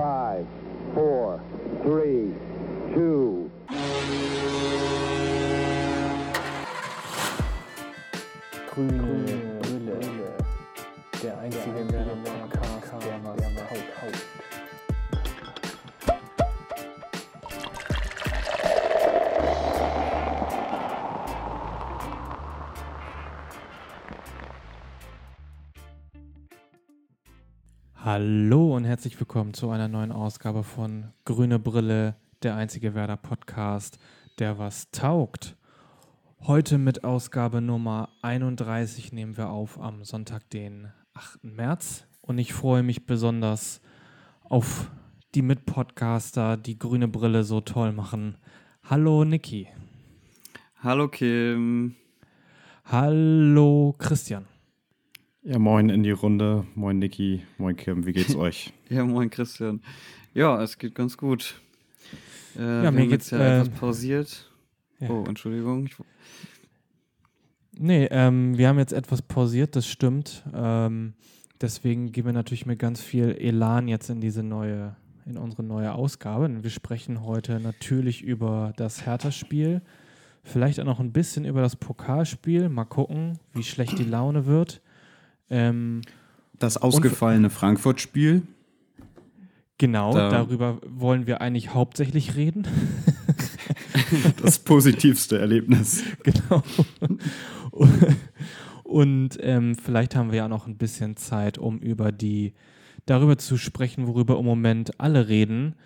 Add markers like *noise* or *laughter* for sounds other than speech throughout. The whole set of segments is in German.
Five, four, three, two. Grüne Brille. Der einzige Podcast, der was haut. Hallo herzlich willkommen zu einer neuen Ausgabe von Grüne Brille, der einzige Werder Podcast, der was taugt. Heute mit Ausgabe Nummer 31 nehmen wir auf am Sonntag, den 8. März. Und ich freue mich besonders auf die Mitpodcaster, die Grüne Brille so toll machen. Hallo Niki. Hallo Kim. Hallo Christian. Ja, moin in die Runde. Moin Niki. Moin Kim. Wie geht's *laughs* euch? Ja, moin Christian. Ja, es geht ganz gut. Äh, Ja, wir mir haben geht's, jetzt ja ähm, etwas pausiert. ja. Oh, Entschuldigung. Ich, Nee, ähm, wir haben jetzt etwas pausiert, das stimmt. Ähm, deswegen gehen wir natürlich mit ganz viel Elan jetzt in diese neue, in unsere neue Ausgabe. Und wir sprechen heute natürlich über das Hertha-Spiel, vielleicht auch noch ein bisschen über das Pokalspiel. Mal gucken, wie schlecht die Laune wird. Ähm, Das ausgefallene Frankfurt-Spiel. genau, Da- darüber wollen wir eigentlich hauptsächlich reden. *laughs* Das positivste Erlebnis. *laughs* genau. Und ähm, vielleicht haben wir ja noch ein bisschen Zeit, um über die darüber zu sprechen, worüber im Moment alle reden.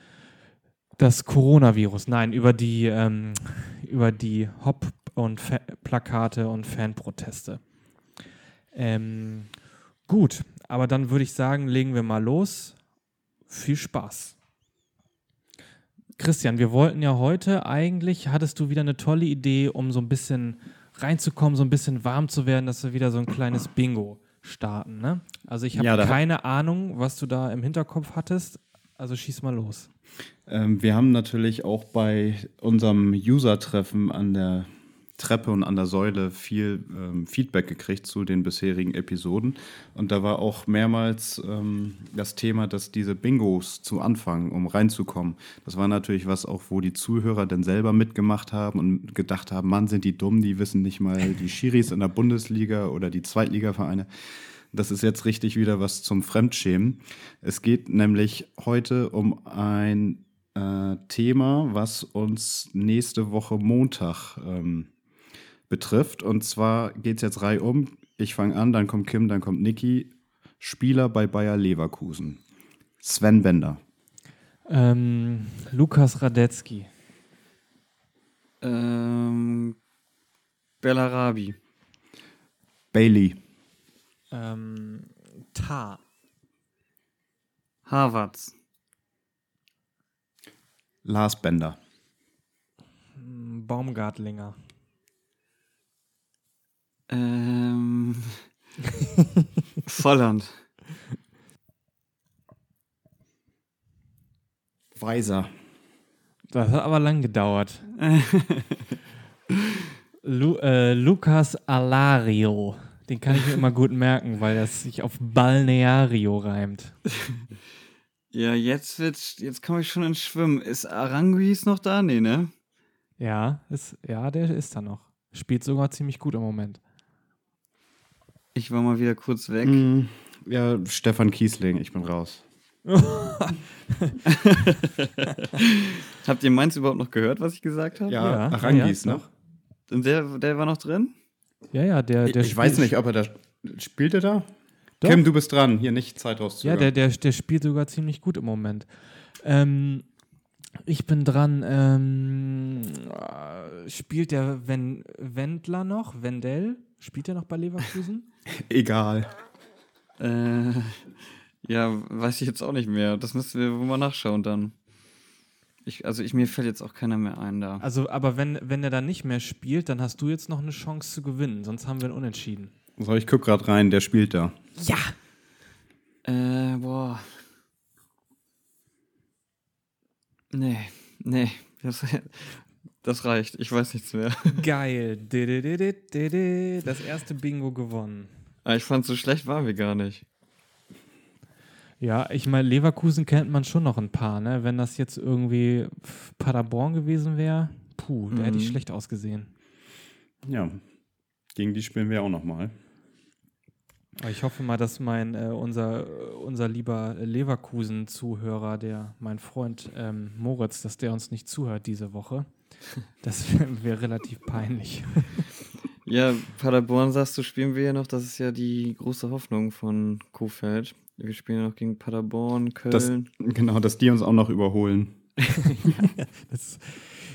Das Coronavirus. Nein, über die ähm, über die Hop und Fa Plakate und Fanproteste. Ähm, gut, aber dann würde ich sagen, legen wir mal los. Viel Spaß. Christian, wir wollten ja heute eigentlich, hattest du wieder eine tolle Idee, um so ein bisschen reinzukommen, so ein bisschen warm zu werden, dass wir wieder so ein kleines Bingo starten. Ne? Also ich habe Ja, keine Ahnung, was du da im Hinterkopf hattest. Also schieß mal los. Ähm, wir haben natürlich auch bei unserem User-Treffen an der Treppe und an der Säule viel ähm, Feedback gekriegt zu den bisherigen Episoden. Und da war auch mehrmals ähm, das Thema, dass diese Bingos zu Anfang, um reinzukommen, das war natürlich was auch, wo die Zuhörer dann selber mitgemacht haben und gedacht haben, Mann, sind die dumm, die wissen nicht mal die Schiris in der Bundesliga oder die Zweitligavereine. Das ist jetzt richtig wieder was zum Fremdschämen. Es geht nämlich heute um ein äh, Thema, was uns nächste Woche Montag ähm, betrifft. Und zwar geht es jetzt reihum. Ich fange an, dann kommt Kim, dann kommt Niki. Spieler bei Bayer Leverkusen. Sven Bender. Ähm, Lukas Radetzky. ähm, Bellarabi. Bailey. Ähm, Ta. Harvards. Lars Bender. Baumgartlinger. Ähm, *laughs* Volland. Weiser. Das hat aber lang gedauert. *laughs* Lu äh, Lukas Alario. Den kann ich mir immer gut merken, weil das sich auf Balneario reimt. *laughs* Ja, jetzt wird, jetzt komme ich schon ins Schwimmen. Ist Aranguis noch da? Nee, ne? Ja, ist, ja, der ist da noch. Spielt sogar ziemlich gut im Moment. Ich war mal wieder kurz weg. Mm, ja, Stefan Kiesling, ich bin raus. *laughs* Habt ihr meins überhaupt noch gehört, was ich gesagt habe? Ja, Ja, Arangis ja, noch. Und der, der war noch drin? Ja, ja, der, der ich weiß spielt- nicht, ob er da. Spielt er da? Doch. Kim, du bist dran. Hier nicht Zeit Ja, rauszögern. der, der, der spielt sogar ziemlich gut im Moment. Ähm, ich bin dran. Ähm, äh, spielt der Wen Wendler noch? Wendell? Spielt er noch bei Leverkusen? *laughs* Egal. Äh, ja, weiß ich jetzt auch nicht mehr. Das müssen wir wohl mal nachschauen dann. Ich, also ich, mir fällt jetzt auch keiner mehr ein da. Also, aber wenn, wenn er dann nicht mehr spielt, dann hast du jetzt noch eine Chance zu gewinnen. Sonst haben wir einen Unentschieden. So, ich guck gerade rein, der spielt da. Ja! Äh, boah. Nee, nee. Das, das reicht. Ich weiß nichts mehr. *laughs* Geil. Das erste Bingo gewonnen. Aber ich fand, so schlecht waren wir gar nicht. Ja, ich meine, Leverkusen kennt man schon noch ein paar, ne? Wenn das jetzt irgendwie Paderborn gewesen wäre, puh, da hätte ich Mhm. schlecht ausgesehen. Ja, gegen die spielen wir auch nochmal. Ich hoffe mal, dass mein, äh, unser, äh, unser lieber Leverkusen-Zuhörer, der, mein Freund ähm, Moritz, dass der uns nicht zuhört diese Woche. Das wäre wär relativ peinlich. Ja, Paderborn sagst du, spielen wir ja noch. Das ist ja die große Hoffnung von Kofeld. Wir spielen ja noch gegen Paderborn, Das, Köln. genau, dass die uns auch noch überholen. *laughs* Das,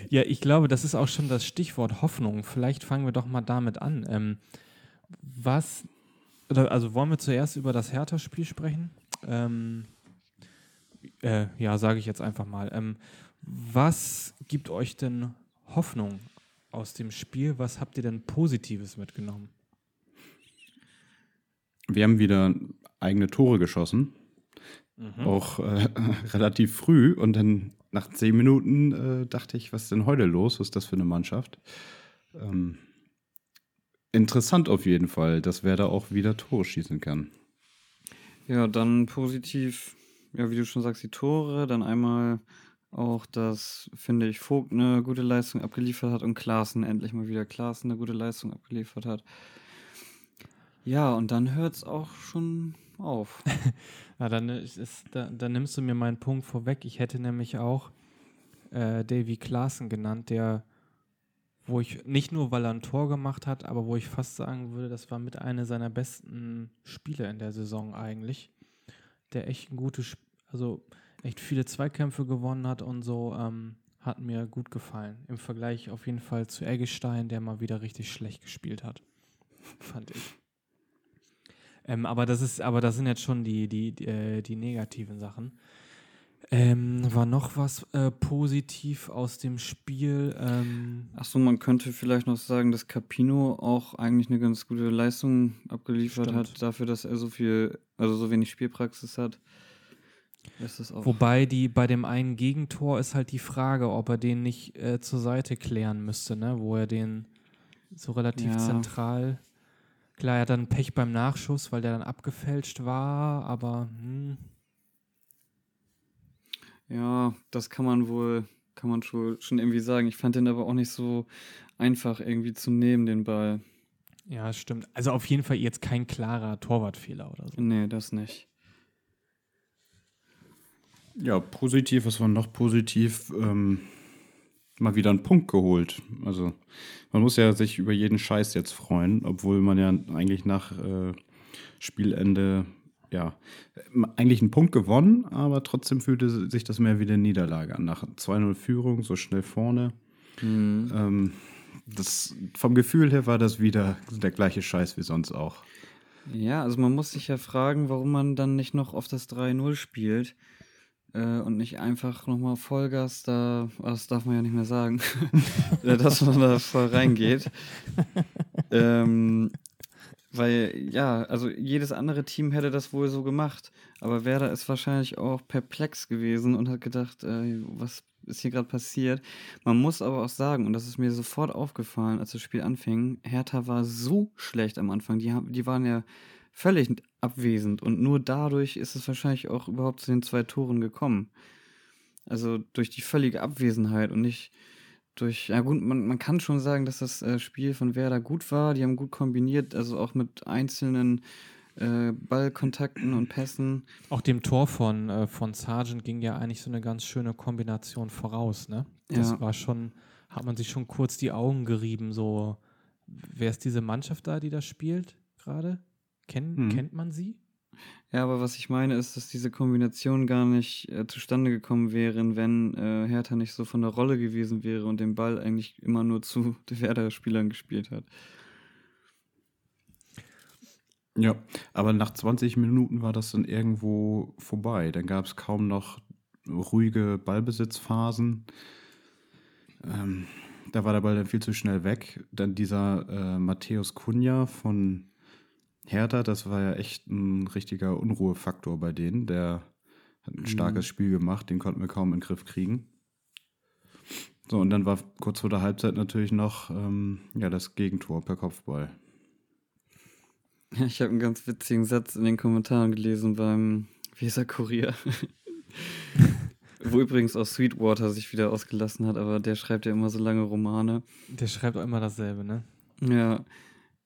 ja, ich glaube, das ist auch schon das Stichwort Hoffnung. Vielleicht fangen wir doch mal damit an. Ähm, was, also wollen wir zuerst über das Hertha-Spiel sprechen? Ähm, äh, ja, sage ich jetzt einfach mal. Ähm, was gibt euch denn Hoffnung aus dem Spiel? Was habt ihr denn Positives mitgenommen? Wir haben wieder eigene Tore geschossen. Auch äh, *laughs* relativ früh. Und dann nach zehn Minuten äh, dachte ich, was ist denn heute los? Was ist das für eine Mannschaft? Ähm, interessant auf jeden Fall, dass wer da auch wieder Tore schießen kann. Ja, dann positiv, ja, wie du schon sagst, die Tore. Dann einmal auch, dass, finde ich, Vogt eine gute Leistung abgeliefert hat und Klaassen endlich mal wieder Klaassen eine gute Leistung abgeliefert hat. Ja, und dann hört es auch schon auf. *laughs* Na, dann, ist, ist, da, dann nimmst du mir meinen Punkt vorweg. Ich hätte nämlich auch äh, Davy Klaassen genannt, der, wo ich, nicht nur weil er ein Tor gemacht hat, aber wo ich fast sagen würde, das war mit einer seiner besten Spiele in der Saison eigentlich. Der echt ein gutes, also echt viele Zweikämpfe gewonnen hat und so, ähm, hat mir gut gefallen. Im Vergleich auf jeden Fall zu Eggestein, der mal wieder richtig schlecht gespielt hat. Fand ich. Ähm, aber das ist, aber das sind jetzt schon die, die, die, äh, die negativen Sachen. Ähm, war noch was äh, positiv aus dem Spiel? Ähm, Achso, man könnte vielleicht noch sagen, dass Capino auch eigentlich eine ganz gute Leistung abgeliefert Stimmt. hat, dafür, dass er so viel, also so wenig Spielpraxis hat. Wobei die bei dem einen Gegentor ist halt die Frage, ob er den nicht äh, zur Seite klären müsste, ne? Wo er den so relativ Ja. zentral. Klar, er hat dann Pech beim Nachschuss, weil der dann abgefälscht war, aber hm, Ja, das kann man wohl, kann man schon, schon irgendwie sagen. Ich fand den aber auch nicht so einfach irgendwie zu nehmen, den Ball. ja, stimmt. Also auf jeden Fall jetzt kein klarer Torwartfehler oder so. Nee, das nicht. Ja, positiv, was war noch positiv? Ähm, mal wieder einen Punkt geholt. Also man muss ja sich über jeden Scheiß jetzt freuen, obwohl man ja eigentlich nach äh, Spielende ja eigentlich einen Punkt gewonnen, aber trotzdem fühlte sich das mehr wie eine Niederlage an. Nach 2-0 Führung, so schnell vorne. Mhm. Ähm, das, vom Gefühl her war das wieder der gleiche Scheiß wie sonst auch. Ja, also man muss sich ja fragen, warum man dann nicht noch auf das 3-0 spielt äh, und nicht einfach nochmal Vollgas da, ah, das darf man ja nicht mehr sagen, *laughs* äh, dass man da voll reingeht. *laughs* ähm, weil, ja, also jedes andere Team hätte das wohl so gemacht, aber Werder ist wahrscheinlich auch perplex gewesen und hat gedacht, äh, was ist hier gerade passiert. Man muss aber auch sagen, und das ist mir sofort aufgefallen, als das Spiel anfing, Hertha war so schlecht am Anfang. Die, haben, die waren ja völlig abwesend und nur dadurch ist es wahrscheinlich auch überhaupt zu den zwei Toren gekommen. Also durch die völlige Abwesenheit und nicht durch, ja gut, man, man kann schon sagen, dass das äh, Spiel von Werder gut war. Die haben gut kombiniert, also auch mit einzelnen äh, Ballkontakten und Pässen. Auch dem Tor von, äh, von Sargent ging ja eigentlich so eine ganz schöne Kombination voraus, ne? Das Ja. war schon, hat man sich schon kurz die Augen gerieben, so, wer ist diese Mannschaft da, die da spielt gerade? Kenn, Hm. Kennt man sie? Ja, aber was ich meine ist, dass diese Kombination gar nicht äh, zustande gekommen wären, wenn äh, Hertha nicht so von der Rolle gewesen wäre und den Ball eigentlich immer nur zu *laughs* den Werder-Spielern gespielt hat. Ja, aber nach 20 Minuten war das dann irgendwo vorbei. Dann gab es kaum noch ruhige Ballbesitzphasen. Ähm, da war der Ball dann viel zu schnell weg. Dann dieser äh, Matthäus Cunha von Hertha, das war ja echt ein richtiger Unruhefaktor bei denen. Der hat ein starkes Spiel gemacht, den konnten wir kaum in den Griff kriegen. So, und dann war kurz vor der Halbzeit natürlich noch ähm, ja, das Gegentor per Kopfball. Ja, Ich habe einen ganz witzigen Satz in den Kommentaren gelesen beim Weser-Kurier. *laughs* Wo übrigens auch Sweetwater sich wieder ausgelassen hat, aber der schreibt ja immer so lange Romane. Der schreibt auch immer dasselbe, ne? Ja,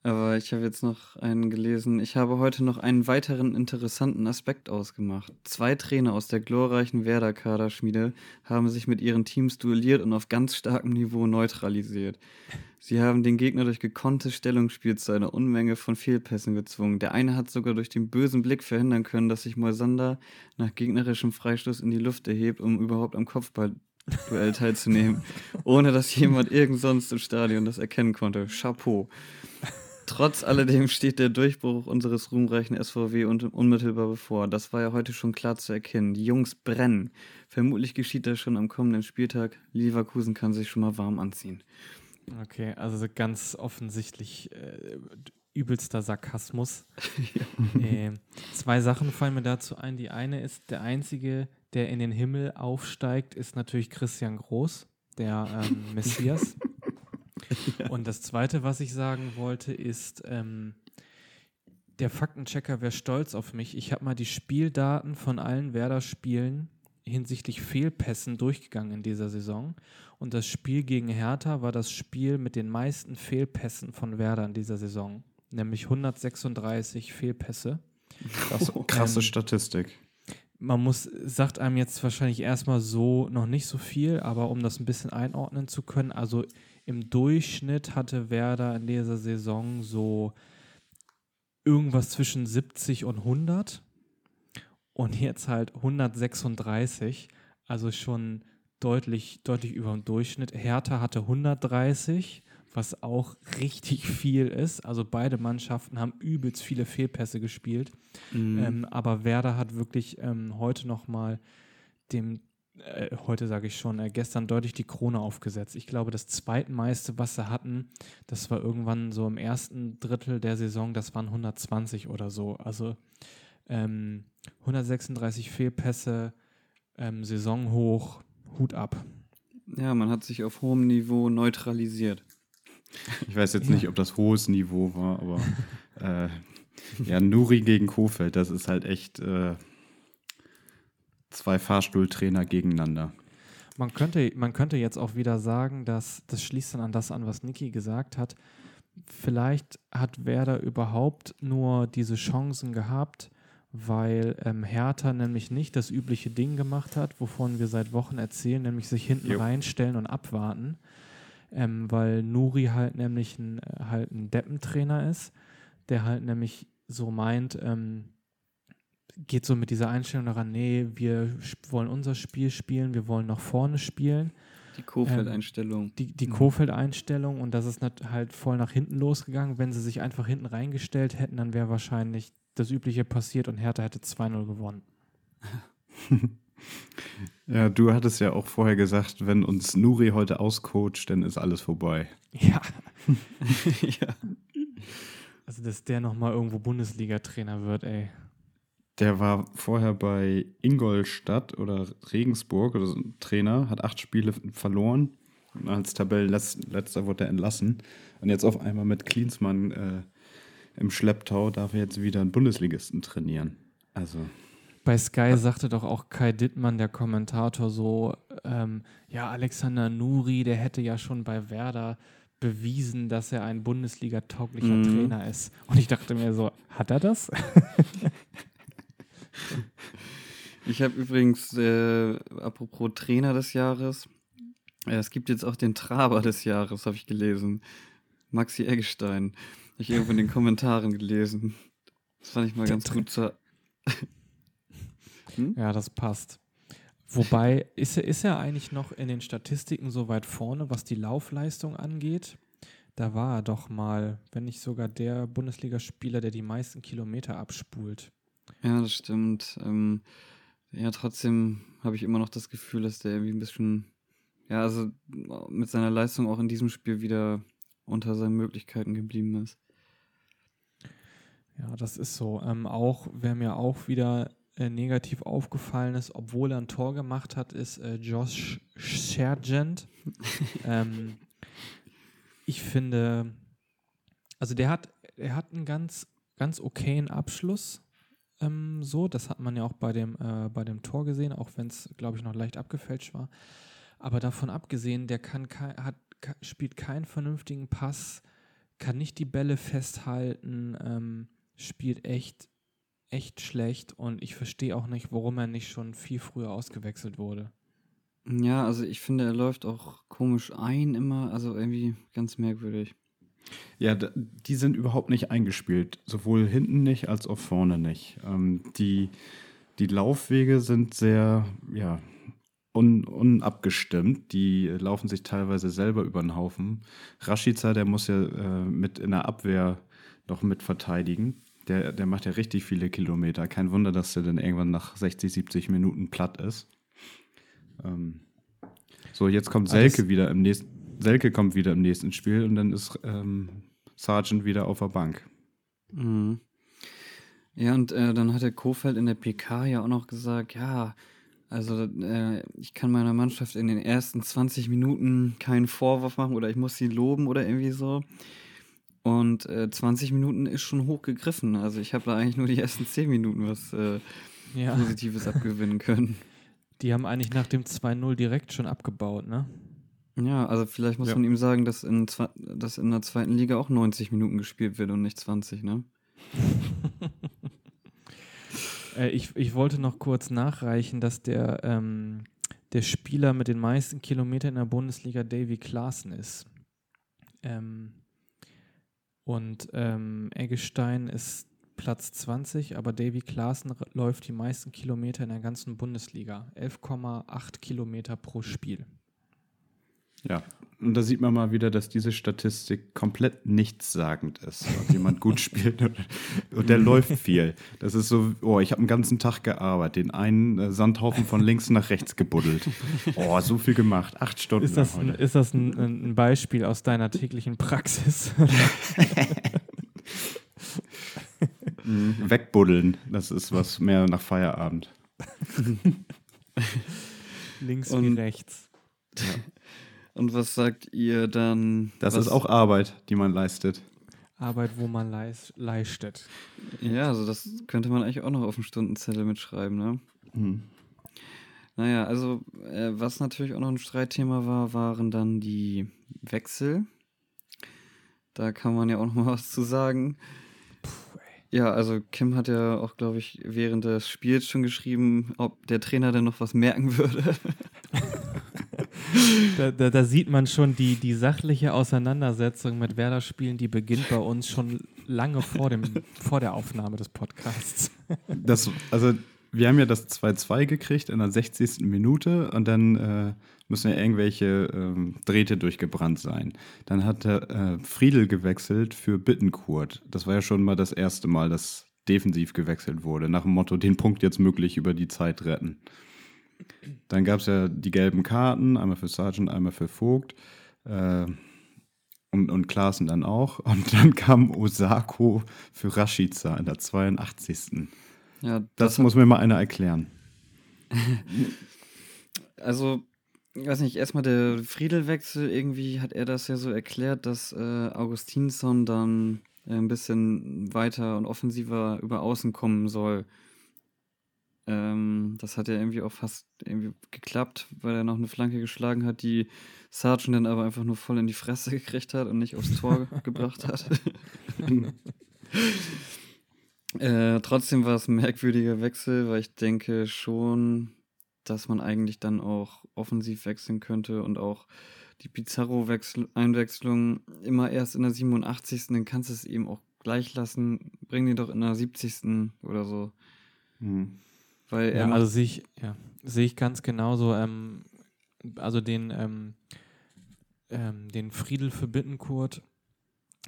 aber ich habe jetzt noch einen gelesen. Ich habe heute noch einen weiteren interessanten Aspekt ausgemacht. Zwei Trainer aus der glorreichen Werder-Kaderschmiede haben sich mit ihren Teams duelliert und auf ganz starkem Niveau neutralisiert. Sie haben den Gegner durch gekonntes Stellungsspiel zu einer Unmenge von Fehlpässen gezwungen. Der eine hat sogar durch den bösen Blick verhindern können, dass sich Moisander nach gegnerischem Freistoß in die Luft erhebt, um überhaupt am Kopfballduell *laughs* teilzunehmen, ohne dass jemand irgend sonst im Stadion das erkennen konnte. Chapeau. Trotz alledem steht der Durchbruch unseres ruhmreichen SVW unmittelbar bevor. Das war ja heute schon klar zu erkennen. Die Jungs brennen. Vermutlich geschieht das schon am kommenden Spieltag. Leverkusen kann sich schon mal warm anziehen. Okay, also ganz offensichtlich äh, übelster Sarkasmus. ja. *laughs* äh, zwei Sachen fallen mir dazu ein. Die eine ist, der einzige, der in den Himmel aufsteigt, ist natürlich Christian Groß, der ähm, *laughs* Messias. Ja. *laughs* Und das Zweite, was ich sagen wollte, ist, ähm, der Faktenchecker wäre stolz auf mich. Ich habe mal die Spieldaten von allen Werder-Spielen hinsichtlich Fehlpässen durchgegangen in dieser Saison. Und das Spiel gegen Hertha war das Spiel mit den meisten Fehlpässen von Werder in dieser Saison. Nämlich 136 Fehlpässe. Krass, krasse ähm, Statistik. Man muss, sagt einem jetzt wahrscheinlich erstmal so noch nicht so viel, aber um das ein bisschen einordnen zu können, also im Durchschnitt hatte Werder in dieser Saison so irgendwas zwischen 70 und 100 und jetzt halt 136, also schon deutlich, deutlich über dem Durchschnitt. Hertha hatte 130, was auch richtig viel ist. Also beide Mannschaften haben übelst viele Fehlpässe gespielt. Mhm. Ähm, aber Werder hat wirklich ähm, heute nochmal dem äh, heute sage ich schon, äh, gestern deutlich die Krone aufgesetzt. Ich glaube, das zweitmeiste, was sie hatten, das war irgendwann so im ersten Drittel der Saison, das waren 120 oder so. Also ähm, 136 Fehlpässe, ähm, Saisonhoch, Hut ab. Ja, man hat sich auf hohem Niveau neutralisiert. Ich weiß jetzt ja. nicht, ob das hohes Niveau war, aber äh, ja, Nuri gegen Kofeld, das ist halt echt. Äh, zwei Fahrstuhltrainer gegeneinander. Man könnte, man könnte jetzt auch wieder sagen, dass das schließt dann an das an, was Niki gesagt hat. Vielleicht hat Werder überhaupt nur diese Chancen gehabt, weil ähm, Hertha nämlich nicht das übliche Ding gemacht hat, wovon wir seit Wochen erzählen, nämlich sich hinten jo. reinstellen und abwarten. Ähm, weil Nuri halt nämlich ein, äh, halt ein Deppentrainer ist, der halt nämlich so meint, ähm, geht so mit dieser Einstellung daran, nee, wir wollen unser Spiel spielen, wir wollen nach vorne spielen. Die Kofeld-Einstellung. Ähm, die die mhm. Kofeld-Einstellung und das ist halt voll nach hinten losgegangen. Wenn sie sich einfach hinten reingestellt hätten, dann wäre wahrscheinlich das Übliche passiert und Hertha hätte 2-0 gewonnen. *laughs* ja, du hattest ja auch vorher gesagt, wenn uns Nuri heute auscoacht, dann ist alles vorbei. Ja. *laughs* ja. Also, dass der nochmal irgendwo Bundesliga-Trainer wird, ey. Der war vorher bei Ingolstadt oder Regensburg oder so ein Trainer, hat acht Spiele verloren. Und als Tabellenletzter wurde er entlassen. Und jetzt auf einmal mit Klinsmann äh, im Schlepptau darf er jetzt wieder einen Bundesligisten trainieren. Also. Bei Sky sagte doch auch Kai Dittmann, der Kommentator, so: ähm, Ja, Alexander Nuri, der hätte ja schon bei Werder bewiesen, dass er ein Bundesliga-tauglicher mhm. Trainer ist. Und ich dachte mir so: Hat er das? *laughs* Ich habe übrigens, äh, apropos Trainer des Jahres, äh, es gibt jetzt auch den Traber des Jahres, habe ich gelesen. Maxi Eggestein. Habe ich irgendwo in den Kommentaren gelesen. Das fand ich mal ganz gut zu. *laughs* hm? Ja, das passt. Wobei, ist er, ist er eigentlich noch in den Statistiken so weit vorne, was die Laufleistung angeht? Da war er doch mal, wenn nicht sogar der Bundesligaspieler, der die meisten Kilometer abspult. Ja, das stimmt. Ähm, ja, trotzdem habe ich immer noch das Gefühl, dass der irgendwie ein bisschen, ja, also mit seiner Leistung auch in diesem Spiel wieder unter seinen Möglichkeiten geblieben ist. Ja, das ist so. Ähm, auch, wer mir auch wieder äh, negativ aufgefallen ist, obwohl er ein Tor gemacht hat, ist äh, Josh Sergent. *laughs* ähm, ich finde, also der hat, er hat einen ganz, ganz okayen Abschluss ähm, so. Das hat man ja auch bei dem, äh, bei dem Tor gesehen, auch wenn es, glaube ich, noch leicht abgefälscht war. Aber davon abgesehen, der kann kei- hat, spielt keinen vernünftigen Pass, kann nicht die Bälle festhalten, ähm, spielt echt, echt schlecht und ich verstehe auch nicht, warum er nicht schon viel früher ausgewechselt wurde. Ja, also ich finde, er läuft auch komisch ein immer, also irgendwie ganz merkwürdig. Ja, die sind überhaupt nicht eingespielt. Sowohl hinten nicht als auch vorne nicht. Ähm, die, die Laufwege sind sehr, ja, un, unabgestimmt. Die laufen sich teilweise selber über den Haufen. Rashica, der muss ja äh, mit in der Abwehr noch mit verteidigen. Der, der macht ja richtig viele Kilometer. Kein Wunder, dass der dann irgendwann nach 60, 70 Minuten platt ist. Ähm, so, jetzt kommt Ah, Selke wieder im nächsten. Selke kommt wieder im nächsten Spiel und dann ist ähm, Sargent wieder auf der Bank. Mhm. Ja, und äh, dann hat der Kofeld in der PK ja auch noch gesagt, ja, also äh, ich kann meiner Mannschaft in den ersten 20 Minuten keinen Vorwurf machen oder ich muss sie loben oder irgendwie so. Und äh, 20 Minuten ist schon hoch gegriffen. Also ich habe da eigentlich nur die ersten 10 Minuten was äh, Ja, Positives abgewinnen können. die haben eigentlich nach dem 2-0 direkt schon abgebaut, ne? Ja, also vielleicht muss Ja. man ihm sagen, dass in, dass in der zweiten Liga auch 90 Minuten gespielt wird und nicht 20, ne? *laughs* Äh, ich, ich wollte noch kurz nachreichen, dass der, ähm, der Spieler mit den meisten Kilometern in der Bundesliga Davy Klaassen ist. Ähm, und ähm, Eggestein ist Platz 20, aber Davy Klaassen läuft die meisten Kilometer in der ganzen Bundesliga. 11,8 Kilometer pro Spiel. Ja, und da sieht man mal wieder, dass diese Statistik komplett nichtssagend ist. Ob jemand gut *laughs* spielt und, und der läuft viel. Das ist so, oh, ich habe einen ganzen Tag gearbeitet, den einen äh, Sandhaufen von links nach rechts gebuddelt. Oh, so viel gemacht. Acht Stunden Ist das, ein, ist das ein, ein Beispiel aus deiner täglichen Praxis? Mhm. Wegbuddeln, das ist was mehr nach Feierabend. Links wie Und- rechts. Und was sagt ihr dann? Das was, ist auch Arbeit, die man leistet. Arbeit, wo man leis- leistet. Ja, also das könnte man eigentlich auch noch auf dem Stundenzettel mitschreiben, ne? Mhm. Naja, also äh, was natürlich auch noch ein Streitthema war, waren dann die Wechsel. Da kann man ja auch noch mal *laughs* was zu sagen. Ja, also Kim hat ja auch, glaube ich, während des Spiels schon geschrieben, ob der Trainer denn noch was merken würde. *laughs* Da, da, da sieht man schon die, die sachliche Auseinandersetzung mit Werder-Spielen, die beginnt bei uns schon lange vor, dem, vor der Aufnahme des Podcasts. Das, also, wir haben ja das 2-2 gekriegt in der 60. Minute und dann äh, müssen ja irgendwelche ähm, Drähte durchgebrannt sein. Dann hat äh, Friedel gewechselt für Bittenkurt. Das war ja schon mal das erste Mal, dass defensiv gewechselt wurde, nach dem Motto, den Punkt jetzt möglich über die Zeit retten. Dann gab es ja die gelben Karten, einmal für Sargent, einmal für Vogt. Äh, und, und Klaassen dann auch. *laughs* Und dann kam Osako für Rashica in der 82. Ja, Das hat- muss mir mal einer erklären. *laughs* Also, ich weiß nicht, erstmal der Friedelwechsel, irgendwie hat er das ja so erklärt, dass äh, Augustinsson dann äh, ein bisschen weiter und offensiver über Außen kommen soll. Ähm, das hat ja irgendwie auch fast irgendwie geklappt, weil er noch eine Flanke geschlagen hat, die Sargent dann aber einfach nur voll in die Fresse *laughs* gekriegt hat und nicht aufs Tor gebracht hat. *laughs* äh, trotzdem war es ein merkwürdiger Wechsel, weil ich denke schon, dass man eigentlich dann auch offensiv wechseln könnte und auch die Pizarro-Einwechslung immer erst in der 87. Dann kannst du es eben auch gleich lassen. Bring den doch in der 70. oder so. Mhm. Weil Ja, macht- also sehe ich, ja, sehe ich ganz genauso. Ähm, also den, ähm, ähm, den Friedel für Bittenkurt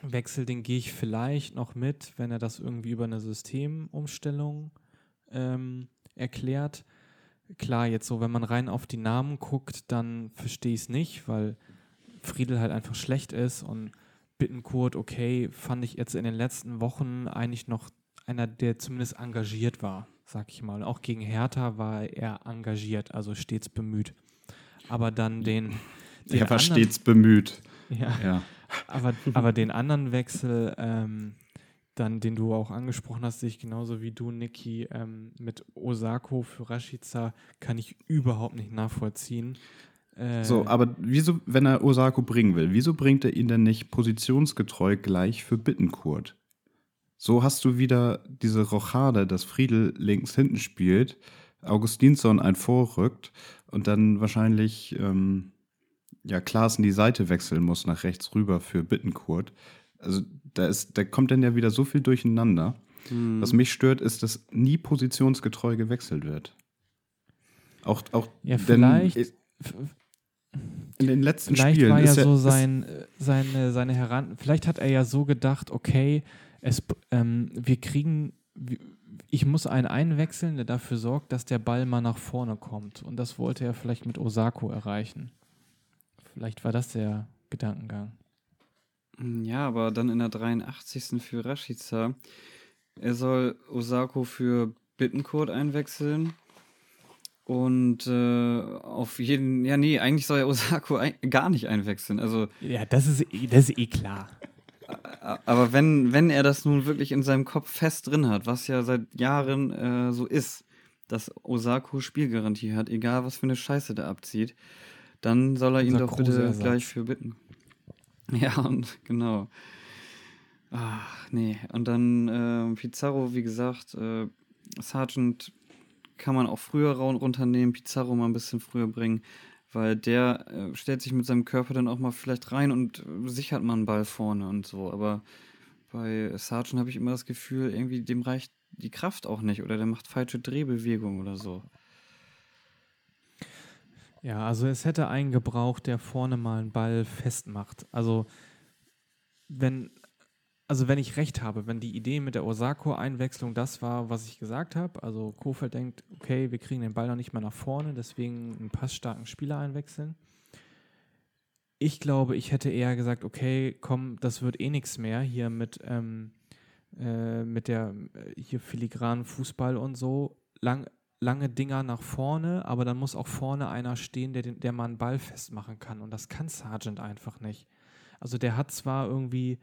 Wechsel, den gehe ich vielleicht noch mit, wenn er das irgendwie über eine Systemumstellung ähm, erklärt. Klar, jetzt so, wenn man rein auf die Namen guckt, dann verstehe ich es nicht, weil Friedel halt einfach schlecht ist und Bittenkurt, okay, fand ich jetzt in den letzten Wochen eigentlich noch einer, der zumindest engagiert war, sag ich mal. Auch gegen Hertha war er engagiert, also stets bemüht. Aber dann den. den Er war anderen- stets bemüht. Ja, Ja. aber, aber den anderen Wechsel, ähm, dann, den du auch angesprochen hast, sehe ich genauso wie du, Niki, ähm, mit Osako für Rashica kann ich überhaupt nicht nachvollziehen. Äh, so, aber wieso, wenn er Osako bringen will, wieso bringt er ihn denn nicht positionsgetreu gleich für Bittenkurt? So hast du wieder diese Rochade, dass Friedel links hinten spielt, Augustinsson ein vorrückt und dann wahrscheinlich ähm, ja, Klaassen die Seite wechseln muss nach rechts rüber für Bittenkurt. Also da, ist, da kommt dann ja wieder so viel durcheinander. Mhm. Was mich stört, ist, dass nie positionsgetreu gewechselt wird. Auch, auch ja, vielleicht. in den letzten vielleicht Spielen war ja so sein, seine, seine Heran. Vielleicht hat er ja so gedacht, okay, es, ähm, wir kriegen, ich muss einen einwechseln, der dafür sorgt, dass der Ball mal nach vorne kommt. Und das wollte er vielleicht mit Osako erreichen. Vielleicht war das der Gedankengang. Ja, aber dann in der 83. für Rashica. Er soll Osako für Bittenkurt einwechseln. Und äh, auf jeden, ja, nee, eigentlich soll er Osako ein, gar nicht einwechseln. Also, ja, das ist, das ist eh klar. Aber wenn, wenn er das nun wirklich in seinem Kopf fest drin hat, was ja seit Jahren äh, so ist, dass Osako Spielgarantie hat, egal was für eine Scheiße der abzieht, dann soll er ihn doch bitte Ersatz. gleich für bitten. *laughs* Ja, und genau. Ach, nee. Und dann äh, Pizarro, wie gesagt, äh, Sargent kann man auch früher runternehmen, Pizarro mal ein bisschen früher bringen, weil der äh, stellt sich mit seinem Körper dann auch mal vielleicht rein und sichert mal einen Ball vorne und so. Aber bei Sargent habe ich immer das Gefühl, irgendwie dem reicht die Kraft auch nicht oder der macht falsche Drehbewegungen oder so. Ja, also es hätte einen gebraucht, der vorne mal einen Ball festmacht. Also wenn, also wenn ich recht habe, wenn die Idee mit der Osako-Einwechslung das war, was ich gesagt habe, also Kofeld denkt, okay, wir kriegen den Ball noch nicht mal nach vorne, deswegen einen passstarken Spieler einwechseln. Ich glaube, ich hätte eher gesagt, okay, komm, das wird eh nichts mehr hier mit, ähm, äh, mit der äh, hier filigranen Fußball und so. Lang, lange Dinger nach vorne, aber dann muss auch vorne einer stehen, der, der mal einen Ball festmachen kann. Und das kann Sargent einfach nicht. Also der hat zwar irgendwie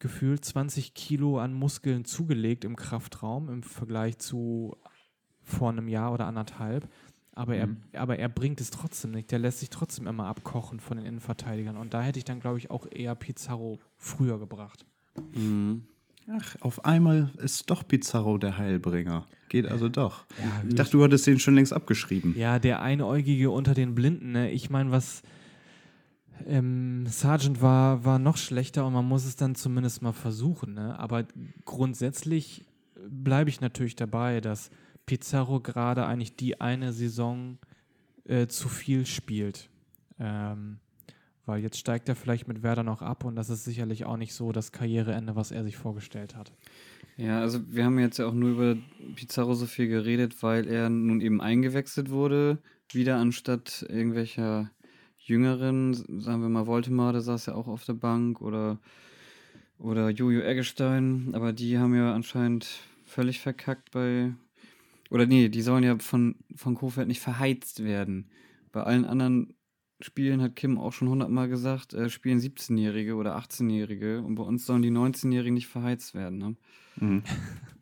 gefühlt 20 Kilo an Muskeln zugelegt im Kraftraum im Vergleich zu vor einem Jahr oder anderthalb, aber er, mhm. aber er bringt es trotzdem nicht. Der lässt sich trotzdem immer abkochen von den Innenverteidigern. Und da hätte ich dann, glaube ich, auch eher Pizarro früher gebracht. Mhm. Ach, auf einmal ist doch Pizarro der Heilbringer. Geht also doch. Ja, ich dachte, du hattest den schon längst abgeschrieben. Ja, der Einäugige unter den Blinden. Ne? Ich meine, was ähm, Sargent war, war noch schlechter und man muss es dann zumindest mal versuchen. Ne? Aber grundsätzlich bleibe ich natürlich dabei, dass Pizarro gerade eigentlich die eine Saison äh, zu viel spielt. Ähm, weil jetzt steigt er vielleicht mit Werder noch ab und das ist sicherlich auch nicht so das Karriereende, was er sich vorgestellt hat. Ja, also wir haben jetzt ja auch nur über Pizarro so viel geredet, weil er nun eben eingewechselt wurde, wieder anstatt irgendwelcher Jüngeren, sagen wir mal Voltemar, der saß ja auch auf der Bank oder, oder Jojo Eggestein, aber die haben ja anscheinend völlig verkackt bei, oder nee, die sollen ja von, von Kofeld nicht verheizt werden. Bei allen anderen Spielen hat Kim auch schon hundertmal gesagt, äh, spielen 17-Jährige oder 18-Jährige und bei uns sollen die 19-Jährigen nicht verheizt werden. Ne? Mhm. *laughs*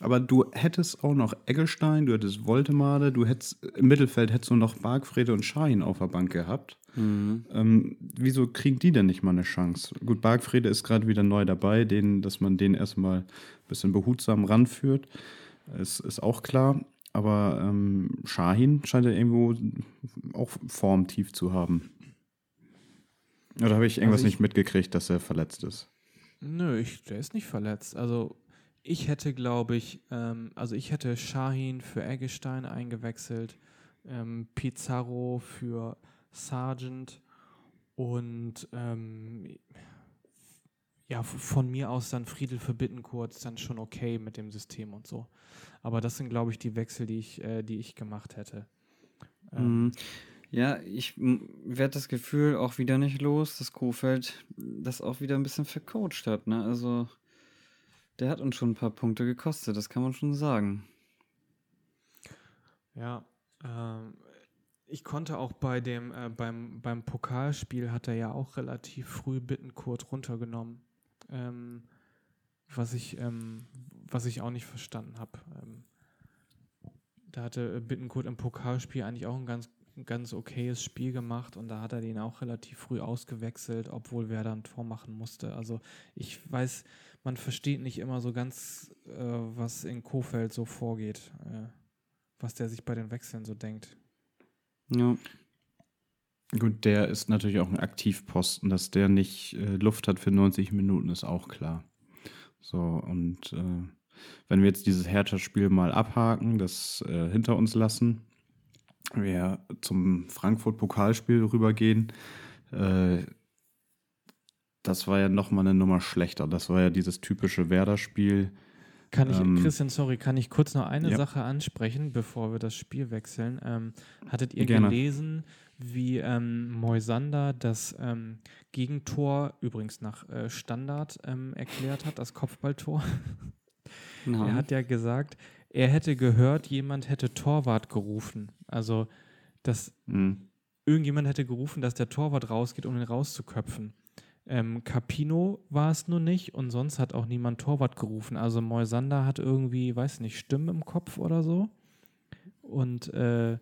Aber du hättest auch noch Eggestein, du hättest Voltemade, du hättest im Mittelfeld hättest du noch Bargfrede und Schein auf der Bank gehabt. Mhm. Ähm, wieso kriegen die denn nicht mal eine Chance? Gut, Bargfrede ist gerade wieder neu dabei, den, dass man den erstmal ein bisschen behutsam ranführt. Ist, ist auch klar. Aber ähm, Shahin scheint ja irgendwo auch formtief zu haben. Oder habe ich irgendwas also ich, nicht mitgekriegt, dass er verletzt ist? Nö, ich, der ist nicht verletzt. Also ich hätte, glaube ich, ähm, also ich hätte Shahin für Eggestein eingewechselt, ähm, Pizarro für Sargent und ähm, ja, von mir aus dann Friedel für Bittenkurt ist dann schon okay mit dem System und so. Aber das sind, glaube ich, die Wechsel, die ich, äh, die ich gemacht hätte. Ähm, mhm. ja, ich werde das Gefühl auch wieder nicht los, dass Kofeld das auch wieder ein bisschen vercoacht hat. Ne? Also, der hat uns schon ein paar Punkte gekostet, das kann man schon sagen. Ja, ähm, ich konnte auch bei dem, äh, beim, beim Pokalspiel hat er ja auch relativ früh Bittenkurt runtergenommen. Ähm, was ich, ähm, was ich auch nicht verstanden habe. Ähm, da hatte Bittenkurt im Pokalspiel eigentlich auch ein ganz, ganz okayes Spiel gemacht und da hat er den auch relativ früh ausgewechselt, obwohl Werder ein Tor machen musste. Also ich weiß, man versteht nicht immer so ganz, äh, was in Kofeld so vorgeht, äh, was der sich bei den Wechseln so denkt. Ja. Gut, der ist natürlich auch ein Aktivposten, dass der nicht äh, Luft hat für 90 Minuten, ist auch klar. So, und äh, wenn wir jetzt dieses Hertha-Spiel mal abhaken, das äh, hinter uns lassen, wir zum Frankfurt-Pokalspiel rübergehen, äh, das war ja nochmal eine Nummer schlechter. Das war ja dieses typische Werder-Spiel. Kann ich, Ähm, Christian, sorry, kann ich kurz noch eine ja. Sache ansprechen, bevor wir das Spiel wechseln? Ähm, hattet ihr Gerne. gelesen, wie ähm, Moisander das ähm, Gegentor, übrigens nach äh, Standard, ähm, erklärt hat, das Kopfballtor? *laughs* Er hat ja gesagt, er hätte gehört, jemand hätte Torwart gerufen. Also, dass Hm. irgendjemand hätte gerufen, dass der Torwart rausgeht, um ihn rauszuköpfen. Ähm, Capino war es nur nicht und sonst hat auch niemand Torwart gerufen. Also Moisander hat irgendwie, weiß nicht, Stimmen im Kopf oder so. Und äh,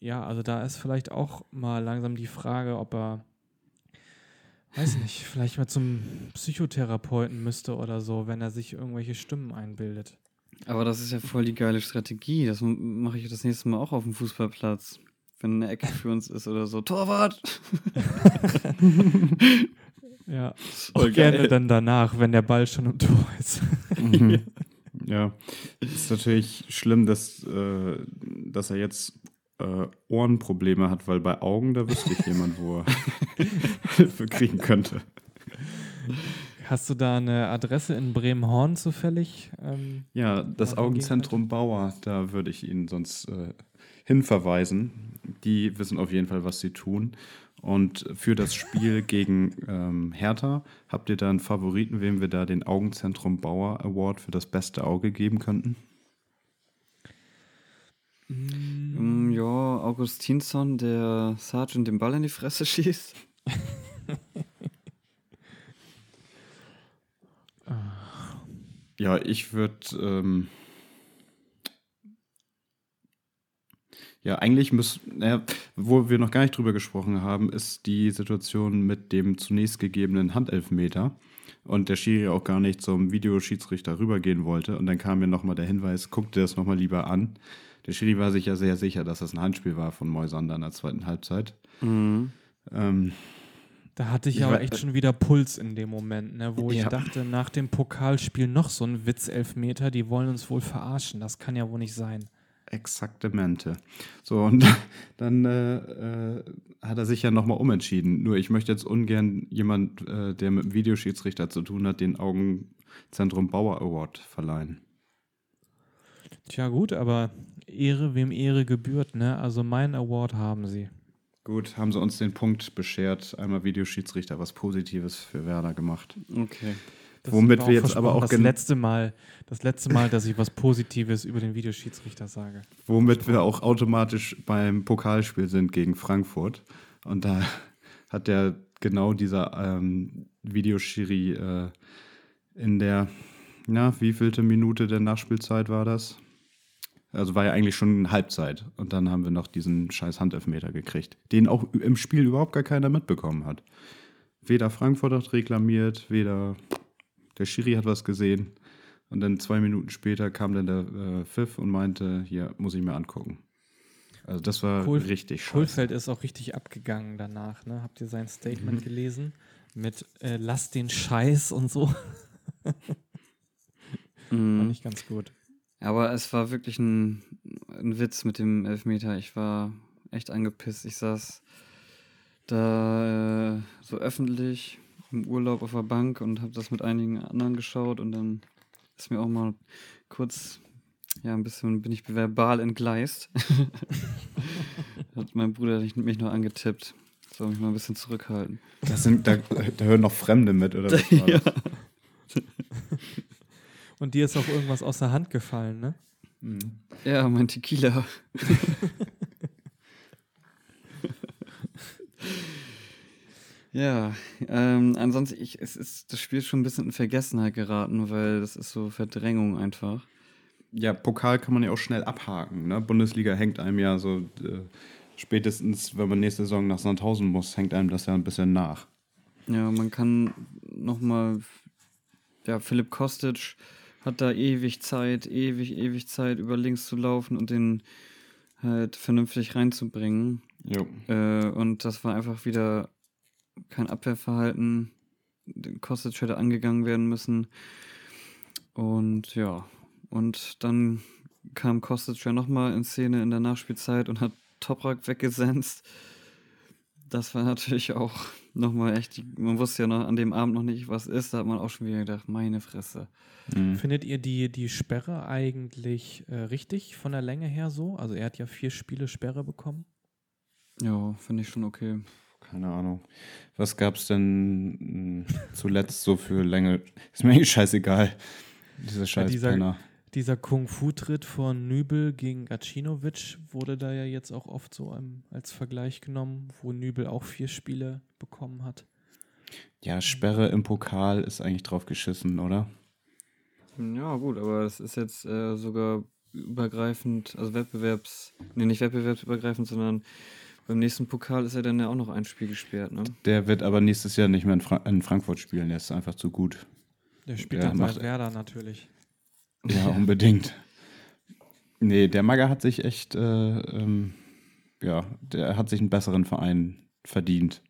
ja, also da ist vielleicht auch mal langsam die Frage, ob er, weiß nicht, vielleicht mal zum Psychotherapeuten müsste oder so, wenn er sich irgendwelche Stimmen einbildet. aber das ist ja voll die geile Strategie. Das mache ich das nächste Mal auch auf dem Fußballplatz. Wenn eine Ecke für uns ist oder so. Torwart! *laughs* Ja, auch gerne geil. dann danach, wenn der Ball schon im Tor ist. Mhm. *laughs* ja, es ist natürlich schlimm, dass, äh, dass er jetzt äh, Ohrenprobleme hat, weil bei Augen, da wüsste ich jemand, wo er *laughs* Hilfe kriegen könnte. Hast du da eine Adresse in Bremen-Horn zufällig? Ähm, Ja, das Augenzentrum Bauer, da würde ich ihn sonst äh, hinverweisen. Die wissen auf jeden Fall, was sie tun. Und für das Spiel *laughs* gegen ähm, Hertha, habt ihr da einen Favoriten, wem wir da den Augenzentrum Bauer Award für das beste Auge geben könnten? Mm, ja, Augustinsson, der Sergeant den Ball in die Fresse schießt. *laughs* Ja, ich würde. Ähm, ja, eigentlich müssen. Naja, wo wir noch gar nicht drüber gesprochen haben, ist die Situation mit dem zunächst gegebenen Handelfmeter. Und der Schiri auch gar nicht zum Videoschiedsrichter rübergehen wollte. Und dann kam mir nochmal der Hinweis, guck dir das nochmal lieber an. Der Schiri war sich ja sehr sicher, dass das ein Handspiel war von Moisander in der zweiten Halbzeit. Mhm. Ähm, Da hatte ich, Ich aber echt schon wieder Puls in dem Moment, ne, wo ich Ja. dachte, nach dem Pokalspiel noch so ein Witzelfmeter, die wollen uns wohl verarschen. Das kann ja wohl nicht sein. Exaktamente. So, und *laughs* dann äh, äh, hat er sich ja nochmal umentschieden. Nur ich möchte jetzt ungern jemand, äh, der mit dem Videoschiedsrichter zu tun hat, den Augenzentrum Bauer Award verleihen. Tja, gut, aber Ehre, wem Ehre gebührt, ne? Also meinen Award haben sie. Gut, haben sie uns den Punkt beschert. Einmal Videoschiedsrichter, was Positives für Werder gemacht. Okay. Das Womit wir jetzt aber auch das letzte Mal, das letzte Mal, dass ich was Positives über den Videoschiedsrichter sage. Womit wir auch automatisch beim Pokalspiel sind gegen Frankfurt. Und da *laughs* hat der genau dieser ähm, Videoschiri äh, in der, na, wievielte Minute der Nachspielzeit war das? Also war ja eigentlich schon Halbzeit. Und dann haben wir noch diesen scheiß Handelfmeter gekriegt, den auch im Spiel überhaupt gar keiner mitbekommen hat. Weder Frankfurt hat reklamiert, weder der Schiri hat was gesehen. Und dann zwei Minuten später kam dann der äh, Pfiff und meinte, hier muss ich mir angucken. Also das war Kohl- richtig scheiße. Kohlfeld ist auch richtig abgegangen danach, ne? Habt ihr sein Statement gelesen? Mit äh, Lass den Scheiß und so. *laughs* Mhm. Fand ich ganz gut. Aber es war wirklich ein, ein Witz mit dem Elfmeter. Ich war echt angepisst. Ich saß da äh, so öffentlich im Urlaub auf der Bank und habe das mit einigen anderen geschaut und dann ist mir auch mal kurz, ja, ein bisschen bin ich verbal entgleist. *laughs* Hat mein Bruder mich mich noch angetippt. Soll mich mal ein bisschen zurückhalten. Das sind, da, da hören noch Fremde mit, oder was *laughs* das? Und dir ist auch irgendwas aus der Hand gefallen, ne? Mhm. Ja, mein Tequila. *laughs* Ja, ähm, ansonsten, ich, es ist, das Spiel schon ein bisschen in Vergessenheit geraten, weil das ist so Verdrängung einfach. Ja, Pokal kann man ja auch schnell abhaken. Ne? Bundesliga hängt einem ja so, äh, spätestens wenn man nächste Saison nach Sandhausen muss, hängt einem das ja ein bisschen nach. Ja, man kann nochmal, ja, Philipp Kostic hat da ewig Zeit, ewig, ewig Zeit, über links zu laufen und den halt vernünftig reinzubringen. Jo. Äh, und das war einfach wieder kein Abwehrverhalten. Kostic hätte angegangen werden müssen. Und ja, und dann kam Kostic ja nochmal in Szene in der Nachspielzeit und hat Toprak weggesenzt. Das war natürlich auch nochmal echt, man wusste ja noch an dem Abend noch nicht, was ist. Da hat man auch schon wieder gedacht, meine Fresse. Mhm. Findet ihr die, die Sperre eigentlich äh, richtig von der Länge her so? Also er hat ja vier Spiele Sperre bekommen. Ja, finde ich schon okay. Keine Ahnung. Was gab es denn mh, zuletzt so für Länge? Ist mir eigentlich scheißegal. Diese scheiß dieser- Penner. Dieser Kung-Fu-Tritt von Nübel gegen Gacinovic wurde da ja jetzt auch oft so als Vergleich genommen, wo Nübel auch vier Spiele bekommen hat. Ja, Sperre im Pokal ist eigentlich drauf geschissen, oder? Ja, gut, aber es ist jetzt äh, sogar übergreifend, also Wettbewerbs, nee, nicht wettbewerbsübergreifend, sondern beim nächsten Pokal ist er dann ja auch noch ein Spiel gesperrt, ne? Der wird aber nächstes Jahr nicht mehr in, Fra in Frankfurt spielen. Der ist einfach zu gut. Der spielt Ja, dann bei macht- Werder natürlich. Ja, *laughs* unbedingt. Nee, der Magger hat sich echt, äh, ähm, ja, der hat sich einen besseren Verein verdient.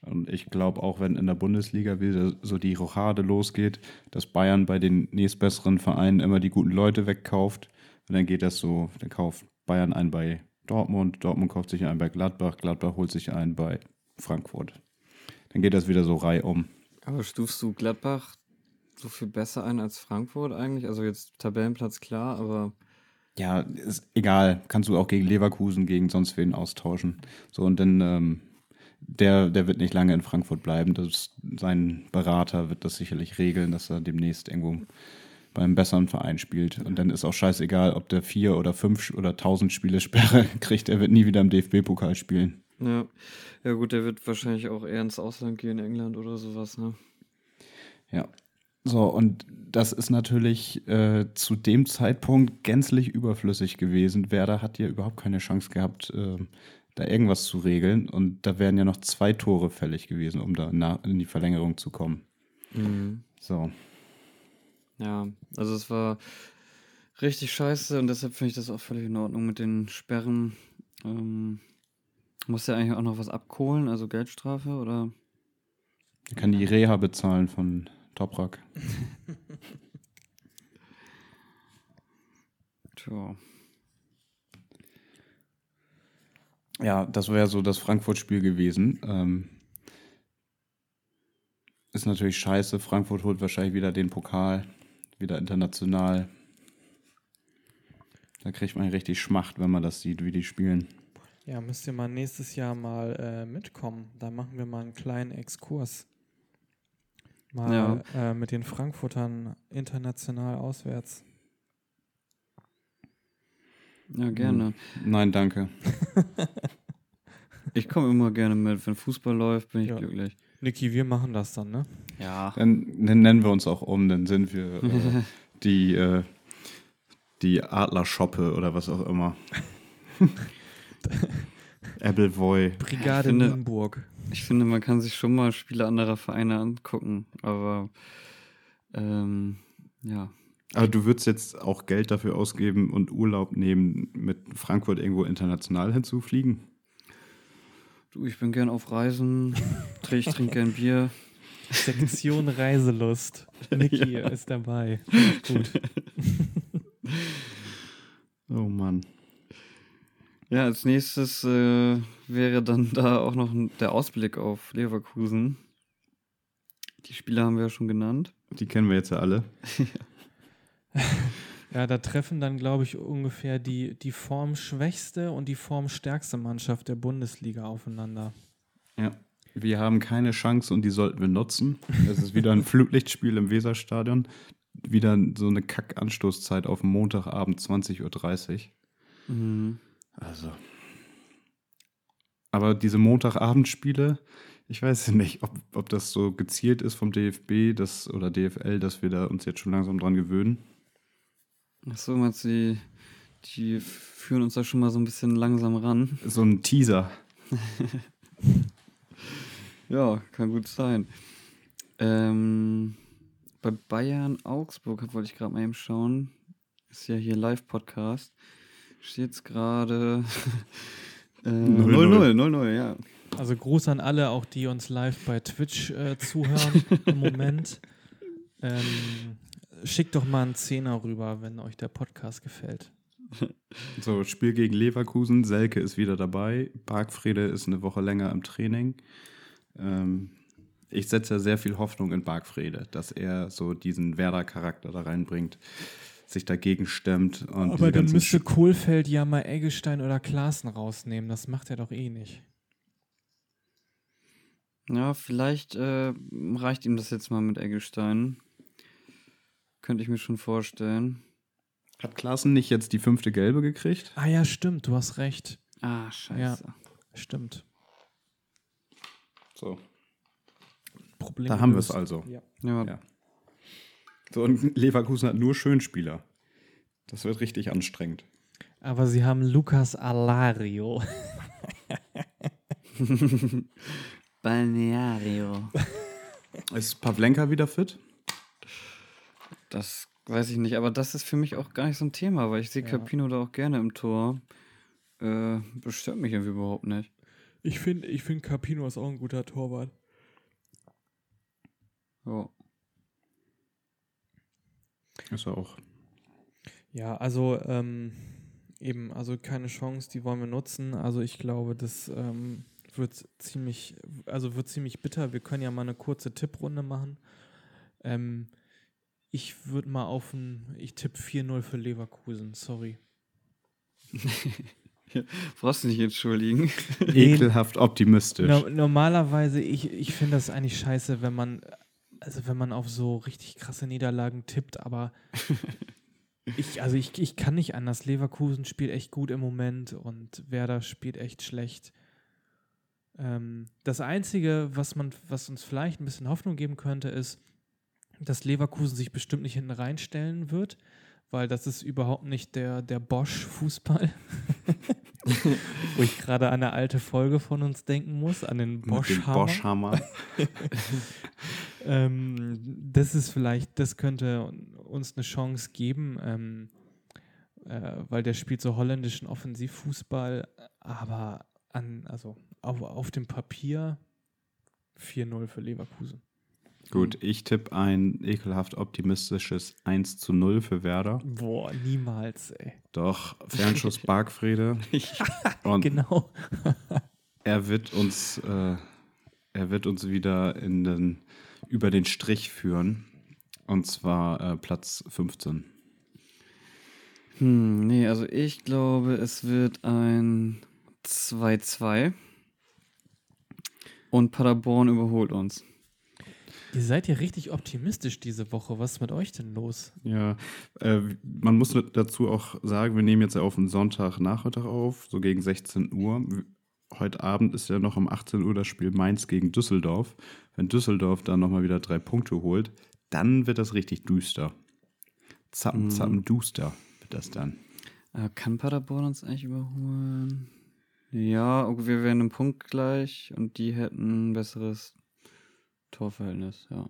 Und ich glaube auch, wenn in der Bundesliga wieder so die Rochade losgeht, dass Bayern bei den nächstbesseren Vereinen immer die guten Leute wegkauft. Und dann geht das so, dann kauft Bayern einen bei Dortmund, Dortmund kauft sich einen bei Gladbach, Gladbach holt sich einen bei Frankfurt. Dann geht das wieder so reihum. Aber stufst du Gladbach so viel besser ein als Frankfurt eigentlich? Also jetzt Tabellenplatz klar, aber Ja, ist egal. Kannst du auch gegen Leverkusen, gegen sonst wen austauschen. So, und dann, ähm, der, der wird nicht lange in Frankfurt bleiben. Das, sein Berater wird das sicherlich regeln, dass er demnächst irgendwo beim besseren Verein spielt. Und dann ist auch scheißegal, ob der vier oder fünf oder tausend Spiele Sperre *laughs* kriegt. Er wird nie wieder im DFB-Pokal spielen. ja. Ja gut, der wird wahrscheinlich auch eher ins Ausland gehen, England oder sowas, ne? Ja. So, und das ist natürlich äh, zu dem Zeitpunkt gänzlich überflüssig gewesen. Werder hat ja überhaupt keine Chance gehabt, äh, da irgendwas zu regeln. Und da wären ja noch zwei Tore fällig gewesen, um da in die Verlängerung zu kommen. Mhm. So. Ja, also es war richtig scheiße und deshalb finde ich das auch völlig in Ordnung mit den Sperren. Ähm, muss ja eigentlich auch noch was abkohlen, also Geldstrafe oder? Er kann die Reha bezahlen von Toprak. *laughs* Tja. Ja, das wäre so das Frankfurt-Spiel gewesen. Ähm, ist natürlich scheiße. Frankfurt holt wahrscheinlich wieder den Pokal, wieder international. Da kriegt man richtig Schmacht, wenn man das sieht, wie die spielen. Ja, müsst ihr mal nächstes Jahr mal äh, mitkommen. Da machen wir mal einen kleinen Exkurs. Mal äh, mit den Frankfurtern international auswärts. Ja, gerne. Nein, danke. *laughs* Ich komme immer gerne mit. Wenn Fußball läuft, bin ich Ja. glücklich. Niki, wir machen das dann, ne? Ja. Dann, dann nennen wir uns auch um, dann sind wir äh, *laughs* die, äh, die Adlerschoppe oder was auch immer. *laughs* Appleboy. Brigade finde- Nienburg. Ich finde, man kann sich schon mal Spiele anderer Vereine angucken, aber ähm, ja. Aber du würdest jetzt auch Geld dafür ausgeben und Urlaub nehmen, mit Frankfurt irgendwo international hinzufliegen? Du, ich bin gern auf Reisen, ich trinke gern Bier. *laughs* Sektion Reiselust. *laughs* Niki ist dabei. Gut. *laughs* Oh Mann. Ja, als nächstes äh, wäre dann da auch noch der Ausblick auf Leverkusen. Die Spieler haben wir ja schon genannt. Die kennen wir jetzt ja alle. Ja, da treffen dann, glaube ich, ungefähr die, die formschwächste und die formstärkste Mannschaft der Bundesliga aufeinander. Ja. Wir haben keine Chance und die sollten wir nutzen. Es ist wieder ein *laughs* Flutlichtspiel im Weserstadion. Wieder so eine Kackanstoßzeit auf Montagabend 20.30 Uhr. Mhm. Also. Aber diese Montagabendspiele, Ich weiß nicht, ob, ob das so gezielt ist vom DFB das, oder DFL, dass wir da uns jetzt schon langsam dran gewöhnen. Ach so, meinst du, die, die führen uns da schon mal so ein bisschen langsam ran? So ein Teaser. *laughs* Ja, kann gut sein. Ähm, bei Bayern Augsburg wollte ich gerade mal eben schauen. Ist ja hier Live-Podcast. Steht es gerade *laughs* äh, 0-0, 0-0, ja. Also Gruß an alle, auch die uns live bei Twitch äh, zuhören im *laughs* Moment. Ähm, schickt doch mal einen Zehner rüber, wenn euch der Podcast gefällt. *laughs* So, Spiel gegen Leverkusen. Selke ist wieder dabei. Bargfrede ist eine Woche länger im Training. Ähm, ich setze ja sehr viel Hoffnung in Bargfrede, dass er so diesen Werder-Charakter da reinbringt, sich dagegen stemmt. Und Aber dann müsste Sch- Kohlfeld ja mal Eggestein oder Klaassen rausnehmen. Das macht er doch eh nicht. Ja, vielleicht äh, reicht ihm das jetzt mal mit Eggestein. Könnte ich mir schon vorstellen. Hat Klaassen nicht jetzt die fünfte Gelbe gekriegt? Ah ja, stimmt, du hast recht. Ah, scheiße. Stimmt. So, Problem da haben wir es also. Ja. Ja, Ja. So, und Leverkusen hat nur Schönspieler. Das wird richtig anstrengend. Aber sie haben Lukas Alario. *laughs* Balneario. Ist Pavlenka wieder fit? Das weiß ich nicht, aber das ist für mich auch gar nicht so ein Thema, weil ich sehe Ja. Capino da auch gerne im Tor. Äh, das stört mich irgendwie überhaupt nicht. Ich finde, ich find Capino ist auch ein guter Torwart. Ja. Ist er auch. Ja, also ähm, eben, also keine Chance, die wollen wir nutzen. Also ich glaube, das ähm, wird ziemlich, also wird ziemlich bitter. Wir können ja mal eine kurze Tipprunde machen. Ähm, ich würde mal auf ein, ich tippe 4-0 für Leverkusen, sorry. *laughs* Brauchst du nicht entschuldigen. *laughs* Ekelhaft optimistisch. No, normalerweise, ich, ich finde das eigentlich scheiße, wenn man, also wenn man auf so richtig krasse Niederlagen tippt, aber *laughs* ich, also ich, ich kann nicht anders. Leverkusen spielt echt gut im Moment und Werder spielt echt schlecht. Ähm, das Einzige, was man, was uns vielleicht ein bisschen Hoffnung geben könnte, ist, dass Leverkusen sich bestimmt nicht hinten reinstellen wird, weil das ist überhaupt nicht der, der Bosch-Fußball. *laughs* Wo ich gerade an eine alte Folge von uns denken muss, an den Bosch-Hammer. Bosch-Hammer. *laughs* ähm, das ist vielleicht, das könnte uns eine Chance geben, ähm, äh, weil der spielt so holländischen Offensivfußball, aber an, also auf, auf dem Papier 4-0 für Leverkusen. Gut, ich tippe ein ekelhaft optimistisches 1 zu 0 für Werder. Boah, niemals, ey. Doch, Fernschuss *laughs* Bargfrede. *laughs* Und Genau. er wird uns, äh, er wird uns wieder in den, über den Strich führen. Und zwar äh, Platz 15. Hm, nee, also ich glaube, es wird ein 2-2. Und Paderborn überholt uns. Ihr seid ja richtig optimistisch diese Woche. Was ist mit euch denn los? Ja, äh, man muss dazu auch sagen, wir nehmen jetzt ja auf den Sonntagnachmittag auf, so gegen 16 Uhr. Heute Abend ist ja noch um 18 Uhr das Spiel Mainz gegen Düsseldorf. Wenn Düsseldorf dann nochmal wieder drei Punkte holt, dann wird das richtig düster. Zappen, Mhm. zappen, duster wird das dann. Äh, kann Paderborn uns eigentlich überholen? Ja, wir wären im Punkt gleich und die hätten ein besseres Torverhältnis, ja.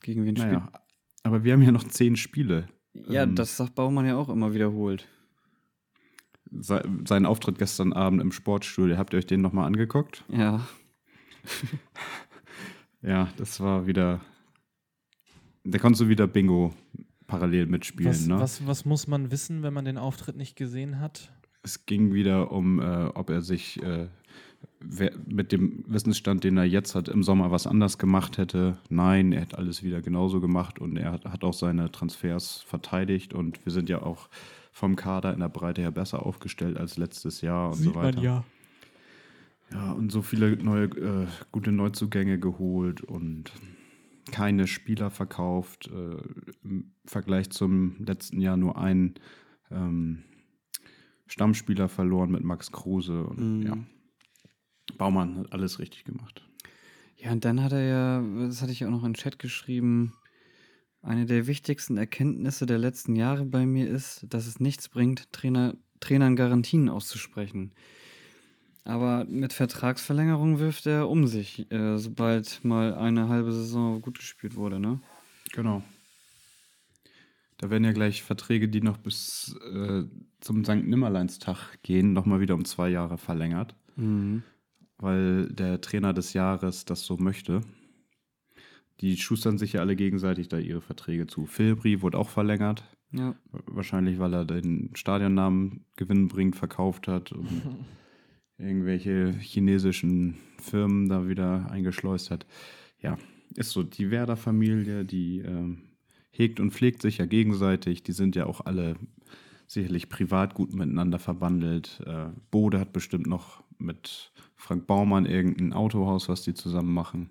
Gegen wen spielt? Naja, aber wir haben ja noch zehn Spiele. Ja, ähm, das sagt Baumann ja auch immer wiederholt. Se sein Auftritt gestern Abend im Sportstudio, habt ihr euch den nochmal angeguckt? Ja. *laughs* Ja, das war wieder. Da konntest du wieder Bingo parallel mitspielen, Was, ne? was, was muss man wissen, wenn man den Auftritt nicht gesehen hat? Es ging wieder um, äh, ob er sich äh, mit dem Wissensstand, den er jetzt hat, im Sommer was anders gemacht hätte. Nein, er hat alles wieder genauso gemacht und er hat, auch seine Transfers verteidigt und wir sind ja auch vom Kader in der Breite her besser aufgestellt als letztes Jahr und so weiter. ja. Ja, und so viele neue, äh, gute Neuzugänge geholt und keine Spieler verkauft. Äh, Im Vergleich zum letzten Jahr nur einen ähm, Stammspieler verloren mit Max Kruse. Und, Mhm. ja. Baumann hat alles richtig gemacht. Ja, und dann hat er ja, das hatte ich auch noch in den Chat geschrieben, eine der wichtigsten Erkenntnisse der letzten Jahre bei mir ist, dass es nichts bringt, Trainer, Trainern Garantien auszusprechen. Aber mit Vertragsverlängerung wirft er um sich, äh, sobald mal eine halbe Saison gut gespielt wurde, ne? Genau. Da werden ja gleich Verträge, die noch bis äh, zum St. Nimmerleinstag gehen, nochmal wieder um zwei Jahre verlängert, Mhm. Weil der Trainer des Jahres das so möchte. Die schustern sich ja alle gegenseitig da ihre Verträge zu. Filbri wurde auch verlängert. Ja. Wahrscheinlich, weil er den Stadionnamen gewinnbringend verkauft hat und *laughs* irgendwelche chinesischen Firmen da wieder eingeschleust hat. Ja, ist so. Die Werder-Familie, die ähm, hegt und pflegt sich ja gegenseitig. Die sind ja auch alle sicherlich privat gut miteinander verbandelt. Äh, Bode hat bestimmt noch mit Frank Baumann irgendein Autohaus, was die zusammen machen.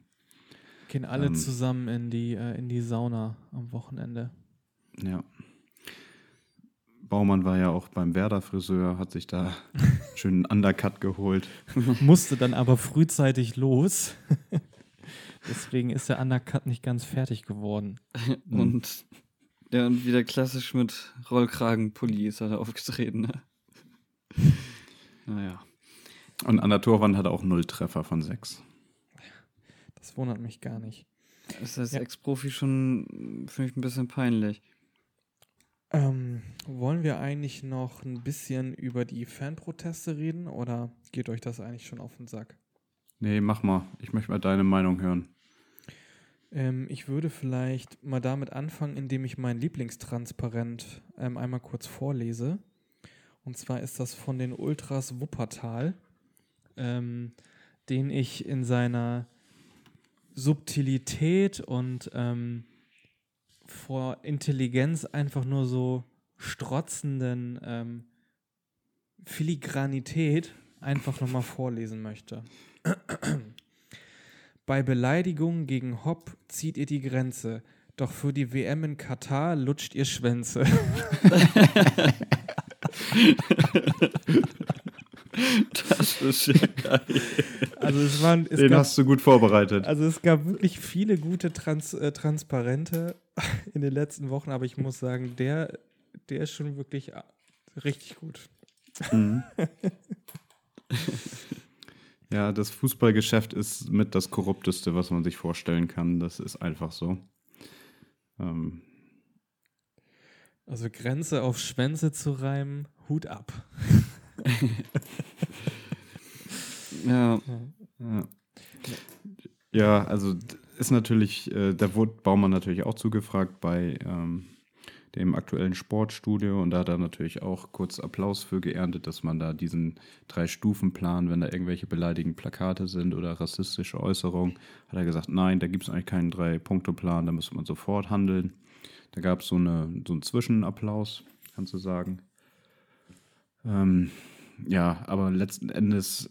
Gehen alle Ähm. zusammen in die, äh, in die Sauna am Wochenende. Ja. Baumann war ja auch beim Werder-Friseur, hat sich da *laughs* schön einen Undercut geholt. Musste dann aber frühzeitig los. *laughs* Deswegen ist der Undercut nicht ganz fertig geworden. *laughs* Und ja, und wieder klassisch mit Rollkragenpulli ist er da aufgetreten, ne? Naja. Und an der Torwand hat er auch null Treffer von sechs. Das wundert mich gar nicht. Ist als Ja. Ex-Profi schon, finde ich, ein bisschen peinlich. Ähm, wollen wir eigentlich noch ein bisschen über die Fanproteste reden oder geht euch das eigentlich schon auf den Sack? Nee, mach mal. Ich möchte mal deine Meinung hören. Ähm, ich würde vielleicht mal damit anfangen, indem ich mein Lieblingstransparent ähm, einmal kurz vorlese. Und zwar ist das von den Ultras Wuppertal, ähm, den ich in seiner Subtilität und ähm, vor Intelligenz einfach nur so strotzenden ähm, Filigranität einfach nochmal vorlesen möchte. Bei Beleidigungen gegen Hopp zieht ihr die Grenze, doch für die WM in Katar lutscht ihr Schwänze. Das ist ja geil. Also es waren, es Den gab, hast du gut vorbereitet. also es gab wirklich viele gute Trans, äh, Transparente *laughs* in den letzten Wochen, aber ich muss sagen, der, der ist schon wirklich äh, richtig gut. Mhm. *laughs* ja, das Fußballgeschäft ist mit das korrupteste, was man sich vorstellen kann. Das ist einfach so. Ähm, Also Grenze auf Schwänze zu reimen, Hut ab. *laughs* Ja, Ja. ja, also ist natürlich, äh, da wurde Baumann natürlich auch zugefragt bei ähm, dem aktuellen Sportstudio und da hat er natürlich auch kurz Applaus für geerntet, dass man da diesen Drei-Stufen-Plan, wenn da irgendwelche beleidigenden Plakate sind oder rassistische Äußerungen, hat er gesagt, nein, da gibt es eigentlich keinen Drei-Punkte-Plan, da muss man sofort handeln. Da gab es so, eine, so einen Zwischenapplaus, kannst du sagen. Ähm, ja, aber letzten Endes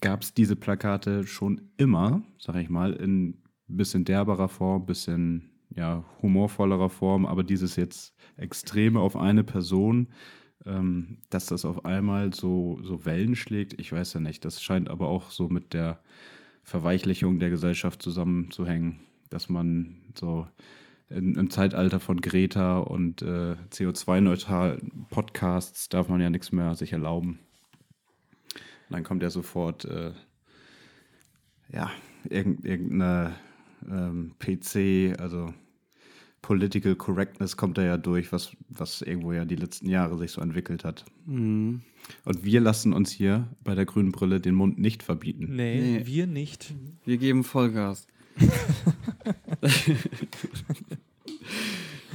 gab es diese Plakate schon immer, sag ich mal, in bisschen derberer Form, bisschen ja, humorvollerer Form, aber dieses jetzt Extreme auf eine Person, ähm, dass das auf einmal so, so Wellen schlägt, ich weiß ja nicht. Das scheint aber auch so mit der Verweichlichung der Gesellschaft zusammenzuhängen, dass man so in, im Zeitalter von Greta und äh, CO2-neutralen Podcasts darf man ja nichts mehr sich erlauben. Und dann kommt ja sofort, äh, ja, irgend, irgendeine ähm, PC, also Political Correctness kommt da ja durch, was, was irgendwo ja die letzten Jahre sich so entwickelt hat. mhm. Und wir lassen uns hier bei der grünen Brille den Mund nicht verbieten. Nee, Nee. wir nicht. wir geben Vollgas. *laughs*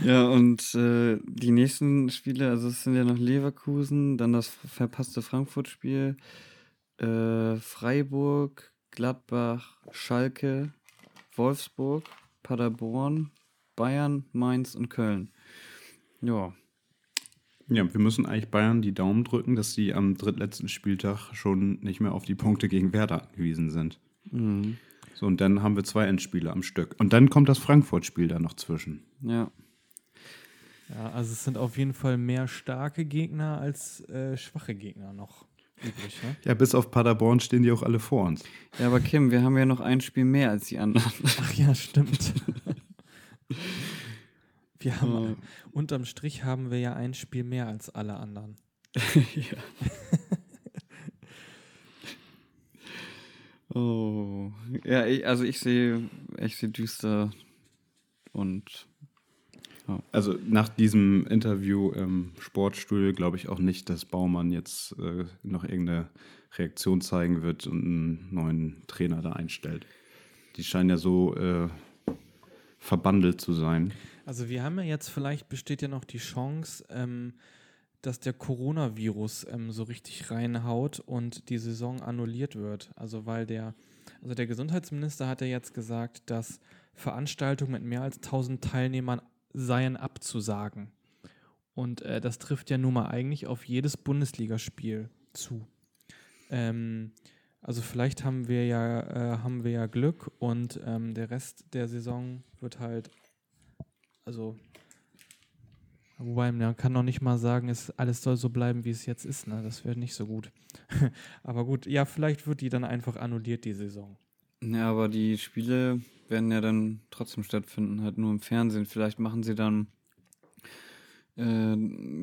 ja, und äh, die nächsten Spiele, also es sind ja noch Leverkusen, dann das verpasste Frankfurt-Spiel, äh, Freiburg, Gladbach, Schalke, Wolfsburg, Paderborn, Bayern, Mainz und Köln. Ja, Ja, wir müssen eigentlich Bayern die Daumen drücken, dass sie am drittletzten Spieltag schon nicht mehr auf die Punkte gegen Werder angewiesen sind. mhm. So, und dann haben wir zwei Endspiele am Stück. Und dann kommt das Frankfurt-Spiel da noch zwischen. ja. Ja, also es sind auf jeden Fall mehr starke Gegner als äh, schwache Gegner noch. Übrig. Ne? Ja, bis auf Paderborn stehen die auch alle vor uns. Ja, aber Kim, wir haben ja noch ein Spiel mehr als die anderen. Ach ja, stimmt. *laughs* Wir haben, Oh. unterm Strich haben wir ja ein Spiel mehr als alle anderen. *laughs* ja. *laughs* Oh. Ja, ich, also ich sehe, ich sehe düster und Also nach diesem Interview im Sportstudio glaube ich auch nicht, dass Baumann jetzt äh, noch irgendeine Reaktion zeigen wird und einen neuen Trainer da einstellt. Die scheinen ja so äh, verbandelt zu sein. Also wir haben ja jetzt, vielleicht besteht ja noch die Chance, ähm, dass der Coronavirus ähm, so richtig reinhaut und die Saison annulliert wird. Also weil der, also der Gesundheitsminister hat ja jetzt gesagt, dass Veranstaltungen mit mehr als 1000 Teilnehmern seien abzusagen. Und äh, das trifft ja nun mal eigentlich auf jedes Bundesligaspiel zu. Ähm, also vielleicht haben wir ja, äh, haben wir ja Glück und ähm, der Rest der Saison wird halt, also wobei man kann noch nicht mal sagen, es alles soll so bleiben, wie es jetzt ist. Ne? Das wäre nicht so gut. *laughs* Aber gut, ja, vielleicht wird die dann einfach annulliert die Saison. Ja, aber die Spiele werden ja dann trotzdem stattfinden, halt nur im Fernsehen. Vielleicht machen sie dann, äh,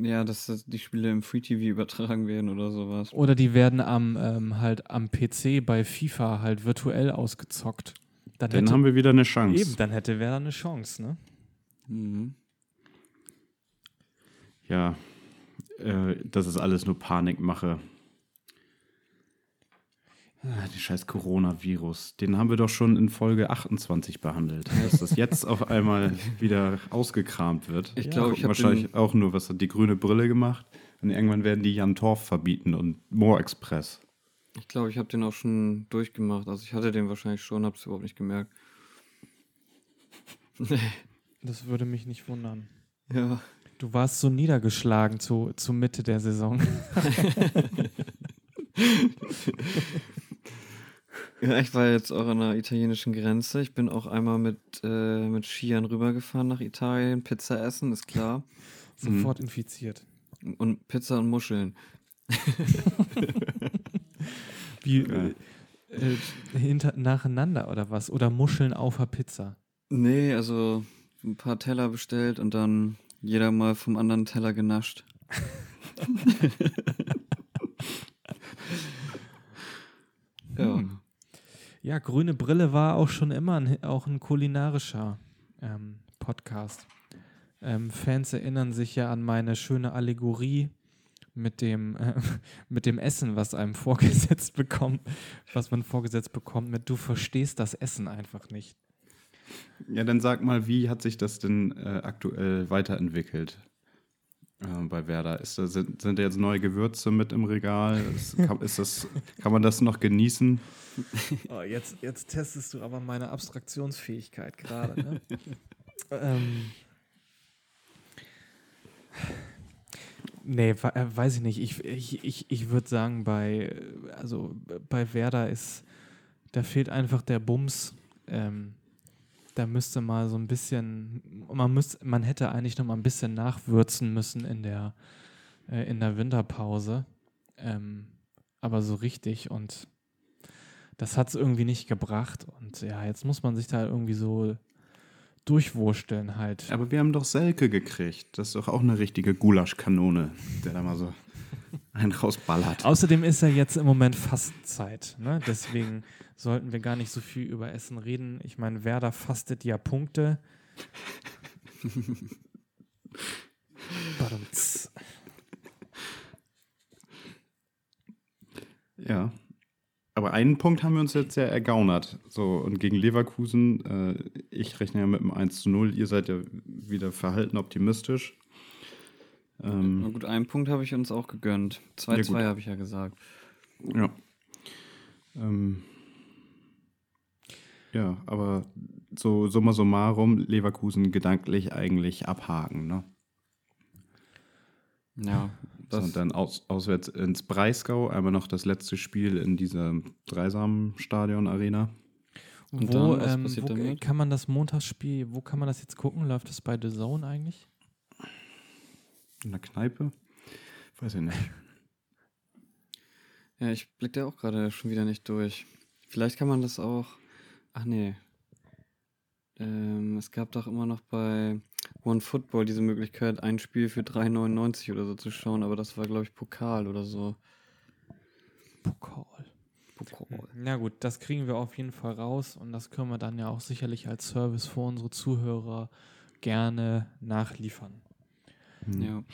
ja, dass das- die Spiele im Free TV *laughs* übertragen werden oder sowas. Oder die werden am ähm, halt am PC bei FIFA halt virtuell ausgezockt. Dann, Dann hätte, haben wir wieder eine Chance. eben, dann hätte wer eine Chance, ne? Mhm. Ja, äh, das ist alles nur Panikmache. Ah, die scheiß Coronavirus. Den haben wir doch schon in Folge 28 behandelt. Dass das jetzt auf einmal wieder ausgekramt wird. Ich glaube, ich habe Wahrscheinlich den, auch nur, was hat die grüne Brille gemacht. Und irgendwann werden die Jan Torf verbieten und Moore Express. ich glaube, ich habe den auch schon durchgemacht. Also ich hatte den wahrscheinlich schon, habe es überhaupt nicht gemerkt. *laughs* Das würde mich nicht wundern. ja. Du warst so niedergeschlagen zu, zur Mitte der Saison. *laughs* *laughs* Ja, ich war jetzt auch an der italienischen Grenze. Ich bin auch einmal mit, äh, mit Skiern rübergefahren nach Italien. Pizza essen, ist klar. *laughs* Sofort infiziert. Und Pizza und Muscheln. *laughs* Wie Ja. äh, äh, hinter, nacheinander oder was? Oder Muscheln auf der Pizza. Nee, also ein paar Teller bestellt und dann jeder mal vom anderen Teller genascht. *laughs* ja. Hm. Ja, Grüne Brille war auch schon immer ein, auch ein kulinarischer ähm, Podcast. Ähm, Fans erinnern sich ja an meine schöne Allegorie mit dem, äh, *laughs* mit dem Essen, was einem *laughs* vorgesetzt bekommt, was man vorgesetzt bekommt, mit du verstehst das Essen einfach nicht. Ja, dann sag mal, wie hat sich das denn äh, aktuell weiterentwickelt äh, bei Werder? Ist da, sind, sind da jetzt neue Gewürze mit im Regal? Ist, kann, ist das, kann man das noch genießen? Oh, jetzt, jetzt testest du aber meine Abstraktionsfähigkeit gerade. Ne? *laughs* ähm, nee, äh, weiß ich nicht. Ich, ich, ich, ich würde sagen, bei, äh, also äh, bei Werder ist, da fehlt einfach der Bums. Ähm, da müsste mal so ein bisschen, man müsste, man hätte eigentlich noch mal ein bisschen nachwürzen müssen in der, äh, in der Winterpause. Ähm, aber so richtig und das hat es irgendwie nicht gebracht. Und ja, jetzt muss man sich da irgendwie so durchwursteln halt. Aber wir haben doch Selke gekriegt. Das ist doch auch eine richtige Gulaschkanone, der da mal so *laughs* einen rausballert. Außerdem ist ja jetzt im Moment Fastenzeit. Ne? Deswegen sollten wir gar nicht so viel über Essen reden. Ich meine, Werder fastet ja Punkte. *laughs* Ja. Aber einen Punkt haben wir uns jetzt ja ergaunert. So, und gegen Leverkusen, äh, ich rechne ja mit einem 1 zu 0, ihr seid ja wieder verhalten optimistisch. Na Ähm, gut, einen Punkt habe ich uns auch gegönnt. 2-2 gut. habe ich ja gesagt. ja. Ähm, ja, aber so summa summarum, Leverkusen gedanklich eigentlich abhaken, ne? Ja, So, das, und dann aus, auswärts ins Breisgau, einmal noch das letzte Spiel in dieser Dreisamen-Stadion-Arena. Und Wo, dann, was ähm, passiert wo damit? kann man das Montagsspiel, wo kann man das jetzt gucken? Läuft das bei The Zone eigentlich? In der Kneipe? Weiß ich nicht. Ja, ich blick da auch gerade schon wieder nicht durch. Vielleicht kann man das auch. Ach nee. Ähm, es gab doch immer noch bei One Football diese Möglichkeit, ein Spiel für 3,99 oder so zu schauen, aber das war, glaube ich, Pokal oder so. Pokal. Pokal. Na gut, das kriegen wir auf jeden Fall raus und das können wir dann ja auch sicherlich als Service für unsere Zuhörer gerne nachliefern. Hm. Ja.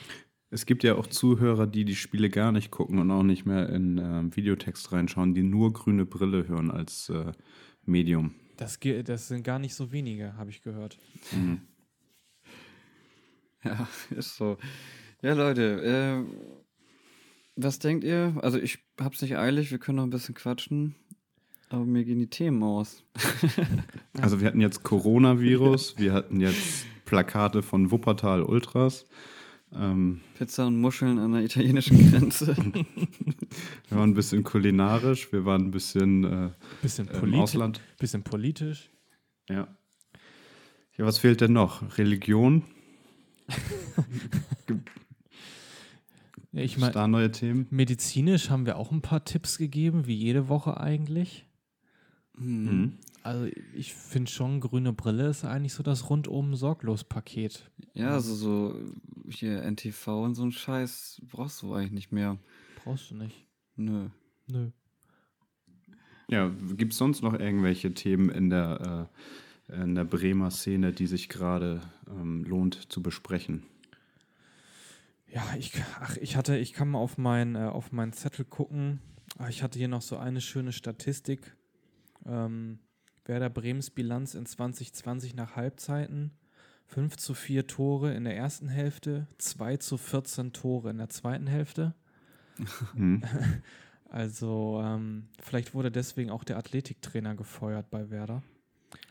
Es gibt ja auch Zuhörer, die die Spiele gar nicht gucken und auch nicht mehr in äh, Videotext reinschauen, die nur grüne Brille hören als äh, Medium. Das, das sind gar nicht so wenige, habe ich gehört. Mhm. Ja, ist so. Ja, Leute, äh, was denkt ihr? Also ich hab's nicht eilig, wir können noch ein bisschen quatschen, aber mir gehen die Themen aus. *laughs* Also wir hatten jetzt Coronavirus, wir hatten jetzt Plakate von Wuppertal Ultras. Ähm, Pizza und Muscheln an der italienischen Grenze. *laughs* wir waren ein bisschen kulinarisch, wir waren ein bisschen äh, Bisschen, im Ausland. bisschen politisch. Ja. Ja, was fehlt denn noch? Religion? *laughs* Ja, ich meine, da neue Themen? medizinisch haben wir auch ein paar Tipps gegeben, wie jede Woche eigentlich. Hm. Mhm. Also ich finde schon, grüne Brille ist eigentlich so das rundum sorglos Paket. Ja, also so hier NTV und so ein Scheiß brauchst du eigentlich nicht mehr. Brauchst du nicht. Nö. Nö. Ja, gibt es sonst noch irgendwelche Themen in der, äh, in der Bremer Szene, die sich gerade ähm, lohnt zu besprechen? Ja, ich, ach, ich hatte, ich kann mal auf, mein, äh, auf meinen Zettel gucken. Ah, Ich hatte hier noch so eine schöne Statistik. Ähm, Werder Bremens Bilanz in 2020 nach Halbzeiten. 5 zu 4 Tore in der ersten Hälfte, 2 zu 14 Tore in der zweiten Hälfte. Mhm. *laughs* Also ähm, vielleicht wurde deswegen auch der Athletiktrainer gefeuert bei Werder.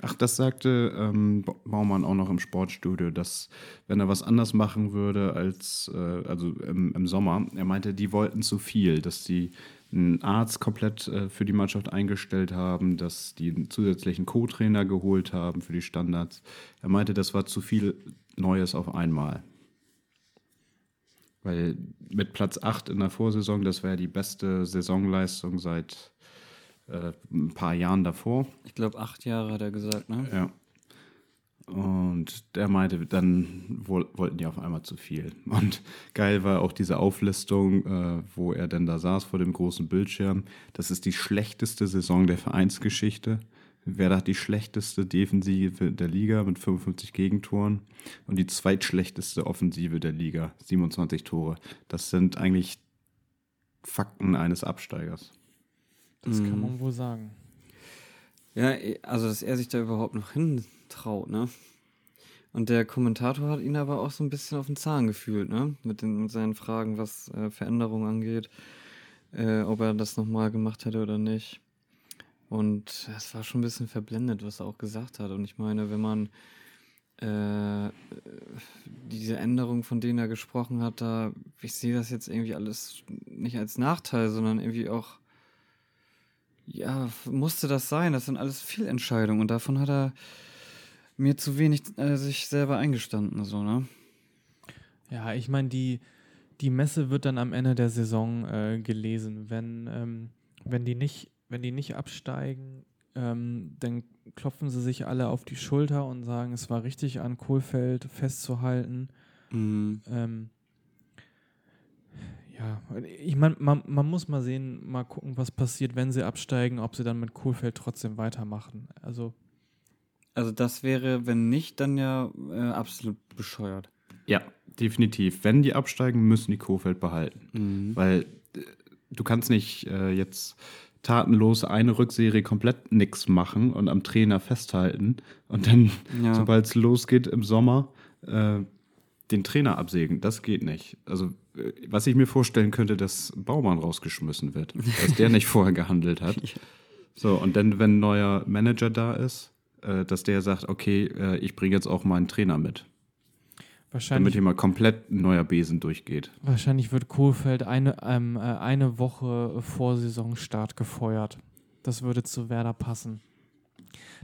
Ach, das sagte ähm, Ba- Baumann auch noch im Sportstudio, dass wenn er was anders machen würde als äh, also im, im Sommer, er meinte, die wollten zu viel, dass die einen Arzt komplett äh, für die Mannschaft eingestellt haben, dass die einen zusätzlichen Co-Trainer geholt haben für die Standards. Er meinte, das war zu viel Neues auf einmal. Weil mit Platz 8 in der Vorsaison, das wäre die beste Saisonleistung seit äh, ein paar Jahren davor. Ich glaube, acht Jahre hat er gesagt, ne? Ja. Und der meinte, dann woll- wollten die auf einmal zu viel. Und geil war auch diese Auflistung, äh, wo er denn da saß vor dem großen Bildschirm. Das ist die schlechteste Saison der Vereinsgeschichte. Werder hat die schlechteste Defensive der Liga mit 55 Gegentoren und die zweitschlechteste Offensive der Liga, 27 Tore. Das sind eigentlich Fakten eines Absteigers. Das kann Mhm. man wohl sagen. Ja, eh, also dass er sich da überhaupt noch hintraut, ne? Und der Kommentator hat ihn aber auch so ein bisschen auf den Zahn gefühlt, ne? Mit, den, mit seinen Fragen, was äh, Veränderungen angeht, äh, ob er das nochmal gemacht hätte oder nicht. Und es war schon ein bisschen verblendet, was er auch gesagt hat. Und ich meine, wenn man äh, diese Änderungen, von denen er gesprochen hat, da, ich sehe das jetzt irgendwie alles nicht als Nachteil, sondern irgendwie auch ja, musste das sein? Das sind alles Fehlentscheidungen und davon hat er mir zu wenig äh, sich selber eingestanden, so, ne? Ja, ich meine, die, die Messe wird dann am Ende der Saison äh, gelesen. Wenn, ähm, wenn, die nicht, wenn die nicht absteigen, ähm, dann klopfen sie sich alle auf die Schulter und sagen, es war richtig an Kohlfeld festzuhalten. Mhm. Ähm, ja, ich meine, man, man muss mal sehen, mal gucken, was passiert, wenn sie absteigen, ob sie dann mit Kohlfeld trotzdem weitermachen. Also, Also das wäre, wenn nicht, dann ja äh, absolut bescheuert. Ja, definitiv. Wenn die absteigen, müssen die Kofeld behalten. Mhm. Weil äh, du kannst nicht äh, jetzt tatenlos eine Rückserie komplett nix machen und am Trainer festhalten und dann, Ja. sobald es losgeht im Sommer, äh, den Trainer absägen. Das geht nicht. Also, äh, was ich mir vorstellen könnte, dass Baumann rausgeschmissen wird, dass der nicht vorher gehandelt hat. *laughs* So, und dann, wenn ein neuer Manager da ist, äh, dass der sagt, okay, äh, ich bringe jetzt auch meinen Trainer mit, damit wahrscheinlich, hier mal komplett ein neuer Besen durchgeht. wahrscheinlich wird Kohlfeld eine, ähm, äh, eine Woche vor Saisonstart gefeuert. Das würde zu Werder passen.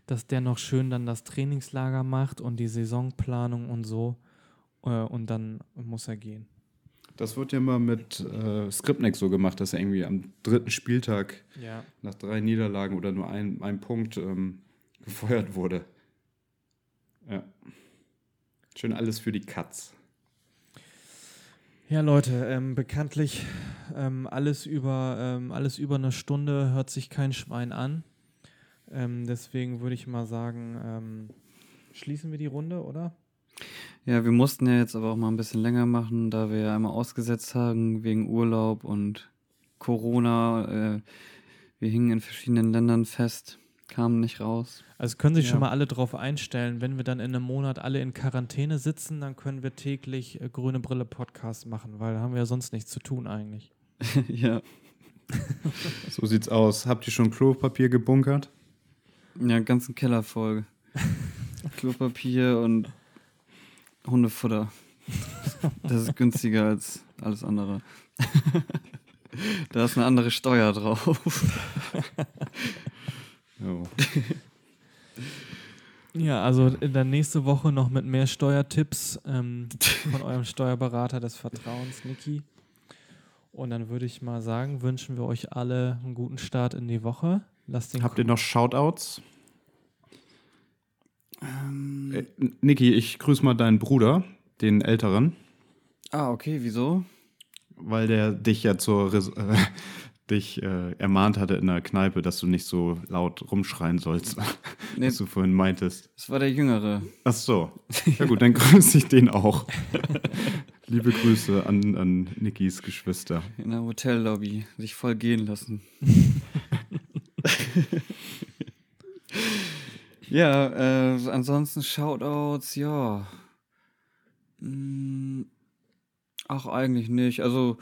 Dass der noch schön dann das Trainingslager macht und die Saisonplanung und so. Äh, und dann muss er gehen. Das wird ja immer mit äh, Skripnik so gemacht, dass er irgendwie am dritten Spieltag Ja. nach drei Niederlagen oder nur ein, ein Punkt ähm, *laughs* gefeuert wurde. Ja. Schön alles für die Katz. Ja, Leute, ähm, bekanntlich ähm, alles, über, ähm, alles über eine Stunde hört sich kein Schwein an. Ähm, deswegen würde ich mal sagen, ähm, schließen wir die Runde, oder? Ja, wir mussten ja jetzt aber auch mal ein bisschen länger machen, da wir ja einmal ausgesetzt haben wegen Urlaub und Corona. Äh, wir hingen in verschiedenen Ländern fest, kamen nicht raus. Also können sich Ja. schon mal alle drauf einstellen, wenn wir dann in einem Monat alle in Quarantäne sitzen, dann können wir täglich äh, Grüne Brille Podcast machen, weil da haben wir ja sonst nichts zu tun eigentlich. *laughs* ja. So sieht's aus. Habt ihr schon Klopapier gebunkert? Ja, ganzen Keller voll. *laughs* Klopapier und Hundefutter. *laughs* Das ist günstiger als alles andere. *laughs* da ist eine andere Steuer drauf. *laughs* Ja, also in der nächste Woche noch mit mehr Steuertipps ähm, von eurem Steuerberater des Vertrauens, Niki. Und dann würde ich mal sagen, wünschen wir euch alle einen guten Start in die Woche. Lasst den Habt ihr noch Shoutouts? Ähm, Äh, Niki, ich grüße mal deinen Bruder, den Älteren, ah, okay, wieso? weil der dich ja zur Res äh, *laughs* dich äh, ermahnt hatte in der Kneipe, dass du nicht so laut rumschreien sollst, *laughs* Nee, was du vorhin meintest. das war der Jüngere. Ach so. *laughs* Ja gut, dann grüße ich den auch. Liebe Grüße an, an Nikis Geschwister. In der Hotellobby. Sich voll gehen lassen. Ja, äh, ansonsten Shoutouts, ja. Hm, ach, eigentlich nicht. Also,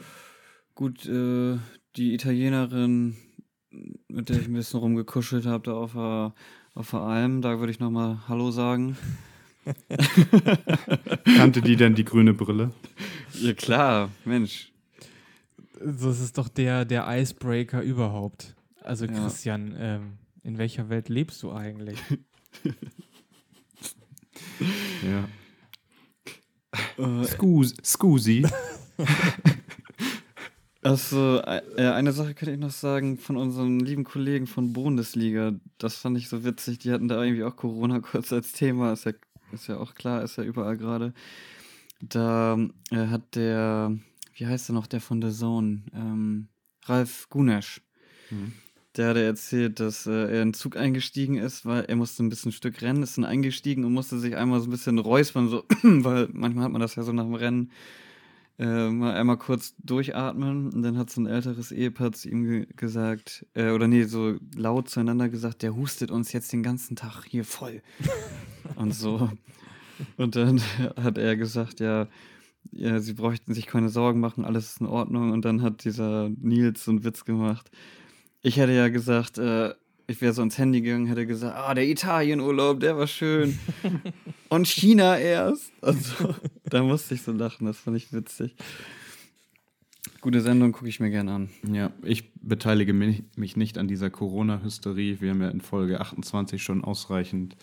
gut, äh, die Italienerin, mit der ich ein bisschen rumgekuschelt habe, da auf der, auf der Alm, da würde ich nochmal Hallo sagen. *laughs* Kannte die denn die grüne Brille? Ja, klar, Mensch. So, es ist doch der, der Icebreaker überhaupt. Also Ja. Christian, ähm, in welcher Welt lebst du eigentlich? *laughs* *laughs* Ja. Äh, Scus Scusi. *laughs* Also, äh, eine Sache könnte ich noch sagen von unseren lieben Kollegen von Bundesliga. Das fand ich so witzig. Die hatten da irgendwie auch Corona kurz als Thema. Ist ja, ist ja auch klar, ist ja überall gerade. Da äh, hat der, wie heißt der noch, der von The Zone? Ähm, Ralf Gunesch. Mhm. Der hatte erzählt, dass äh, er in den Zug eingestiegen ist, weil er musste ein bisschen ein Stück rennen, ist dann eingestiegen und musste sich einmal so ein bisschen räuspern, so, *clears throat* weil manchmal hat man das ja so nach dem Rennen äh, mal einmal kurz durchatmen und dann hat so ein älteres Ehepaar zu ihm ge gesagt, äh, oder nee, so laut zueinander gesagt, der hustet uns jetzt den ganzen Tag hier voll. *laughs* und so. Und dann hat er gesagt, ja, ja, sie bräuchten sich keine Sorgen machen, alles ist in Ordnung. Und dann hat dieser Nils so einen Witz gemacht. Ich hätte ja gesagt, äh, ich wäre so ins Handy gegangen, hätte gesagt, ah, der Italienurlaub, der war schön. *laughs* Und China erst. Also, da musste ich so lachen, das fand ich witzig. Gute Sendung, gucke ich mir gerne an. Ja, ich beteilige mich, mich nicht an dieser Corona-Hysterie. Wir haben ja in Folge 28 schon ausreichend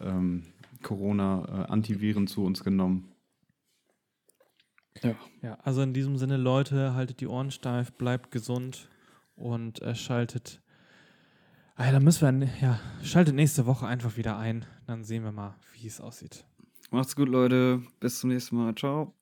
ähm, Corona-Antiviren zu uns genommen. Ja. Ja, also in diesem Sinne, Leute, haltet die Ohren steif, bleibt gesund und äh, schaltet. Ah, ja, dann müssen wir, ja, schaltet nächste Woche einfach wieder ein. Dann sehen wir mal, wie es aussieht. Macht's gut, Leute. Bis zum nächsten Mal. Ciao.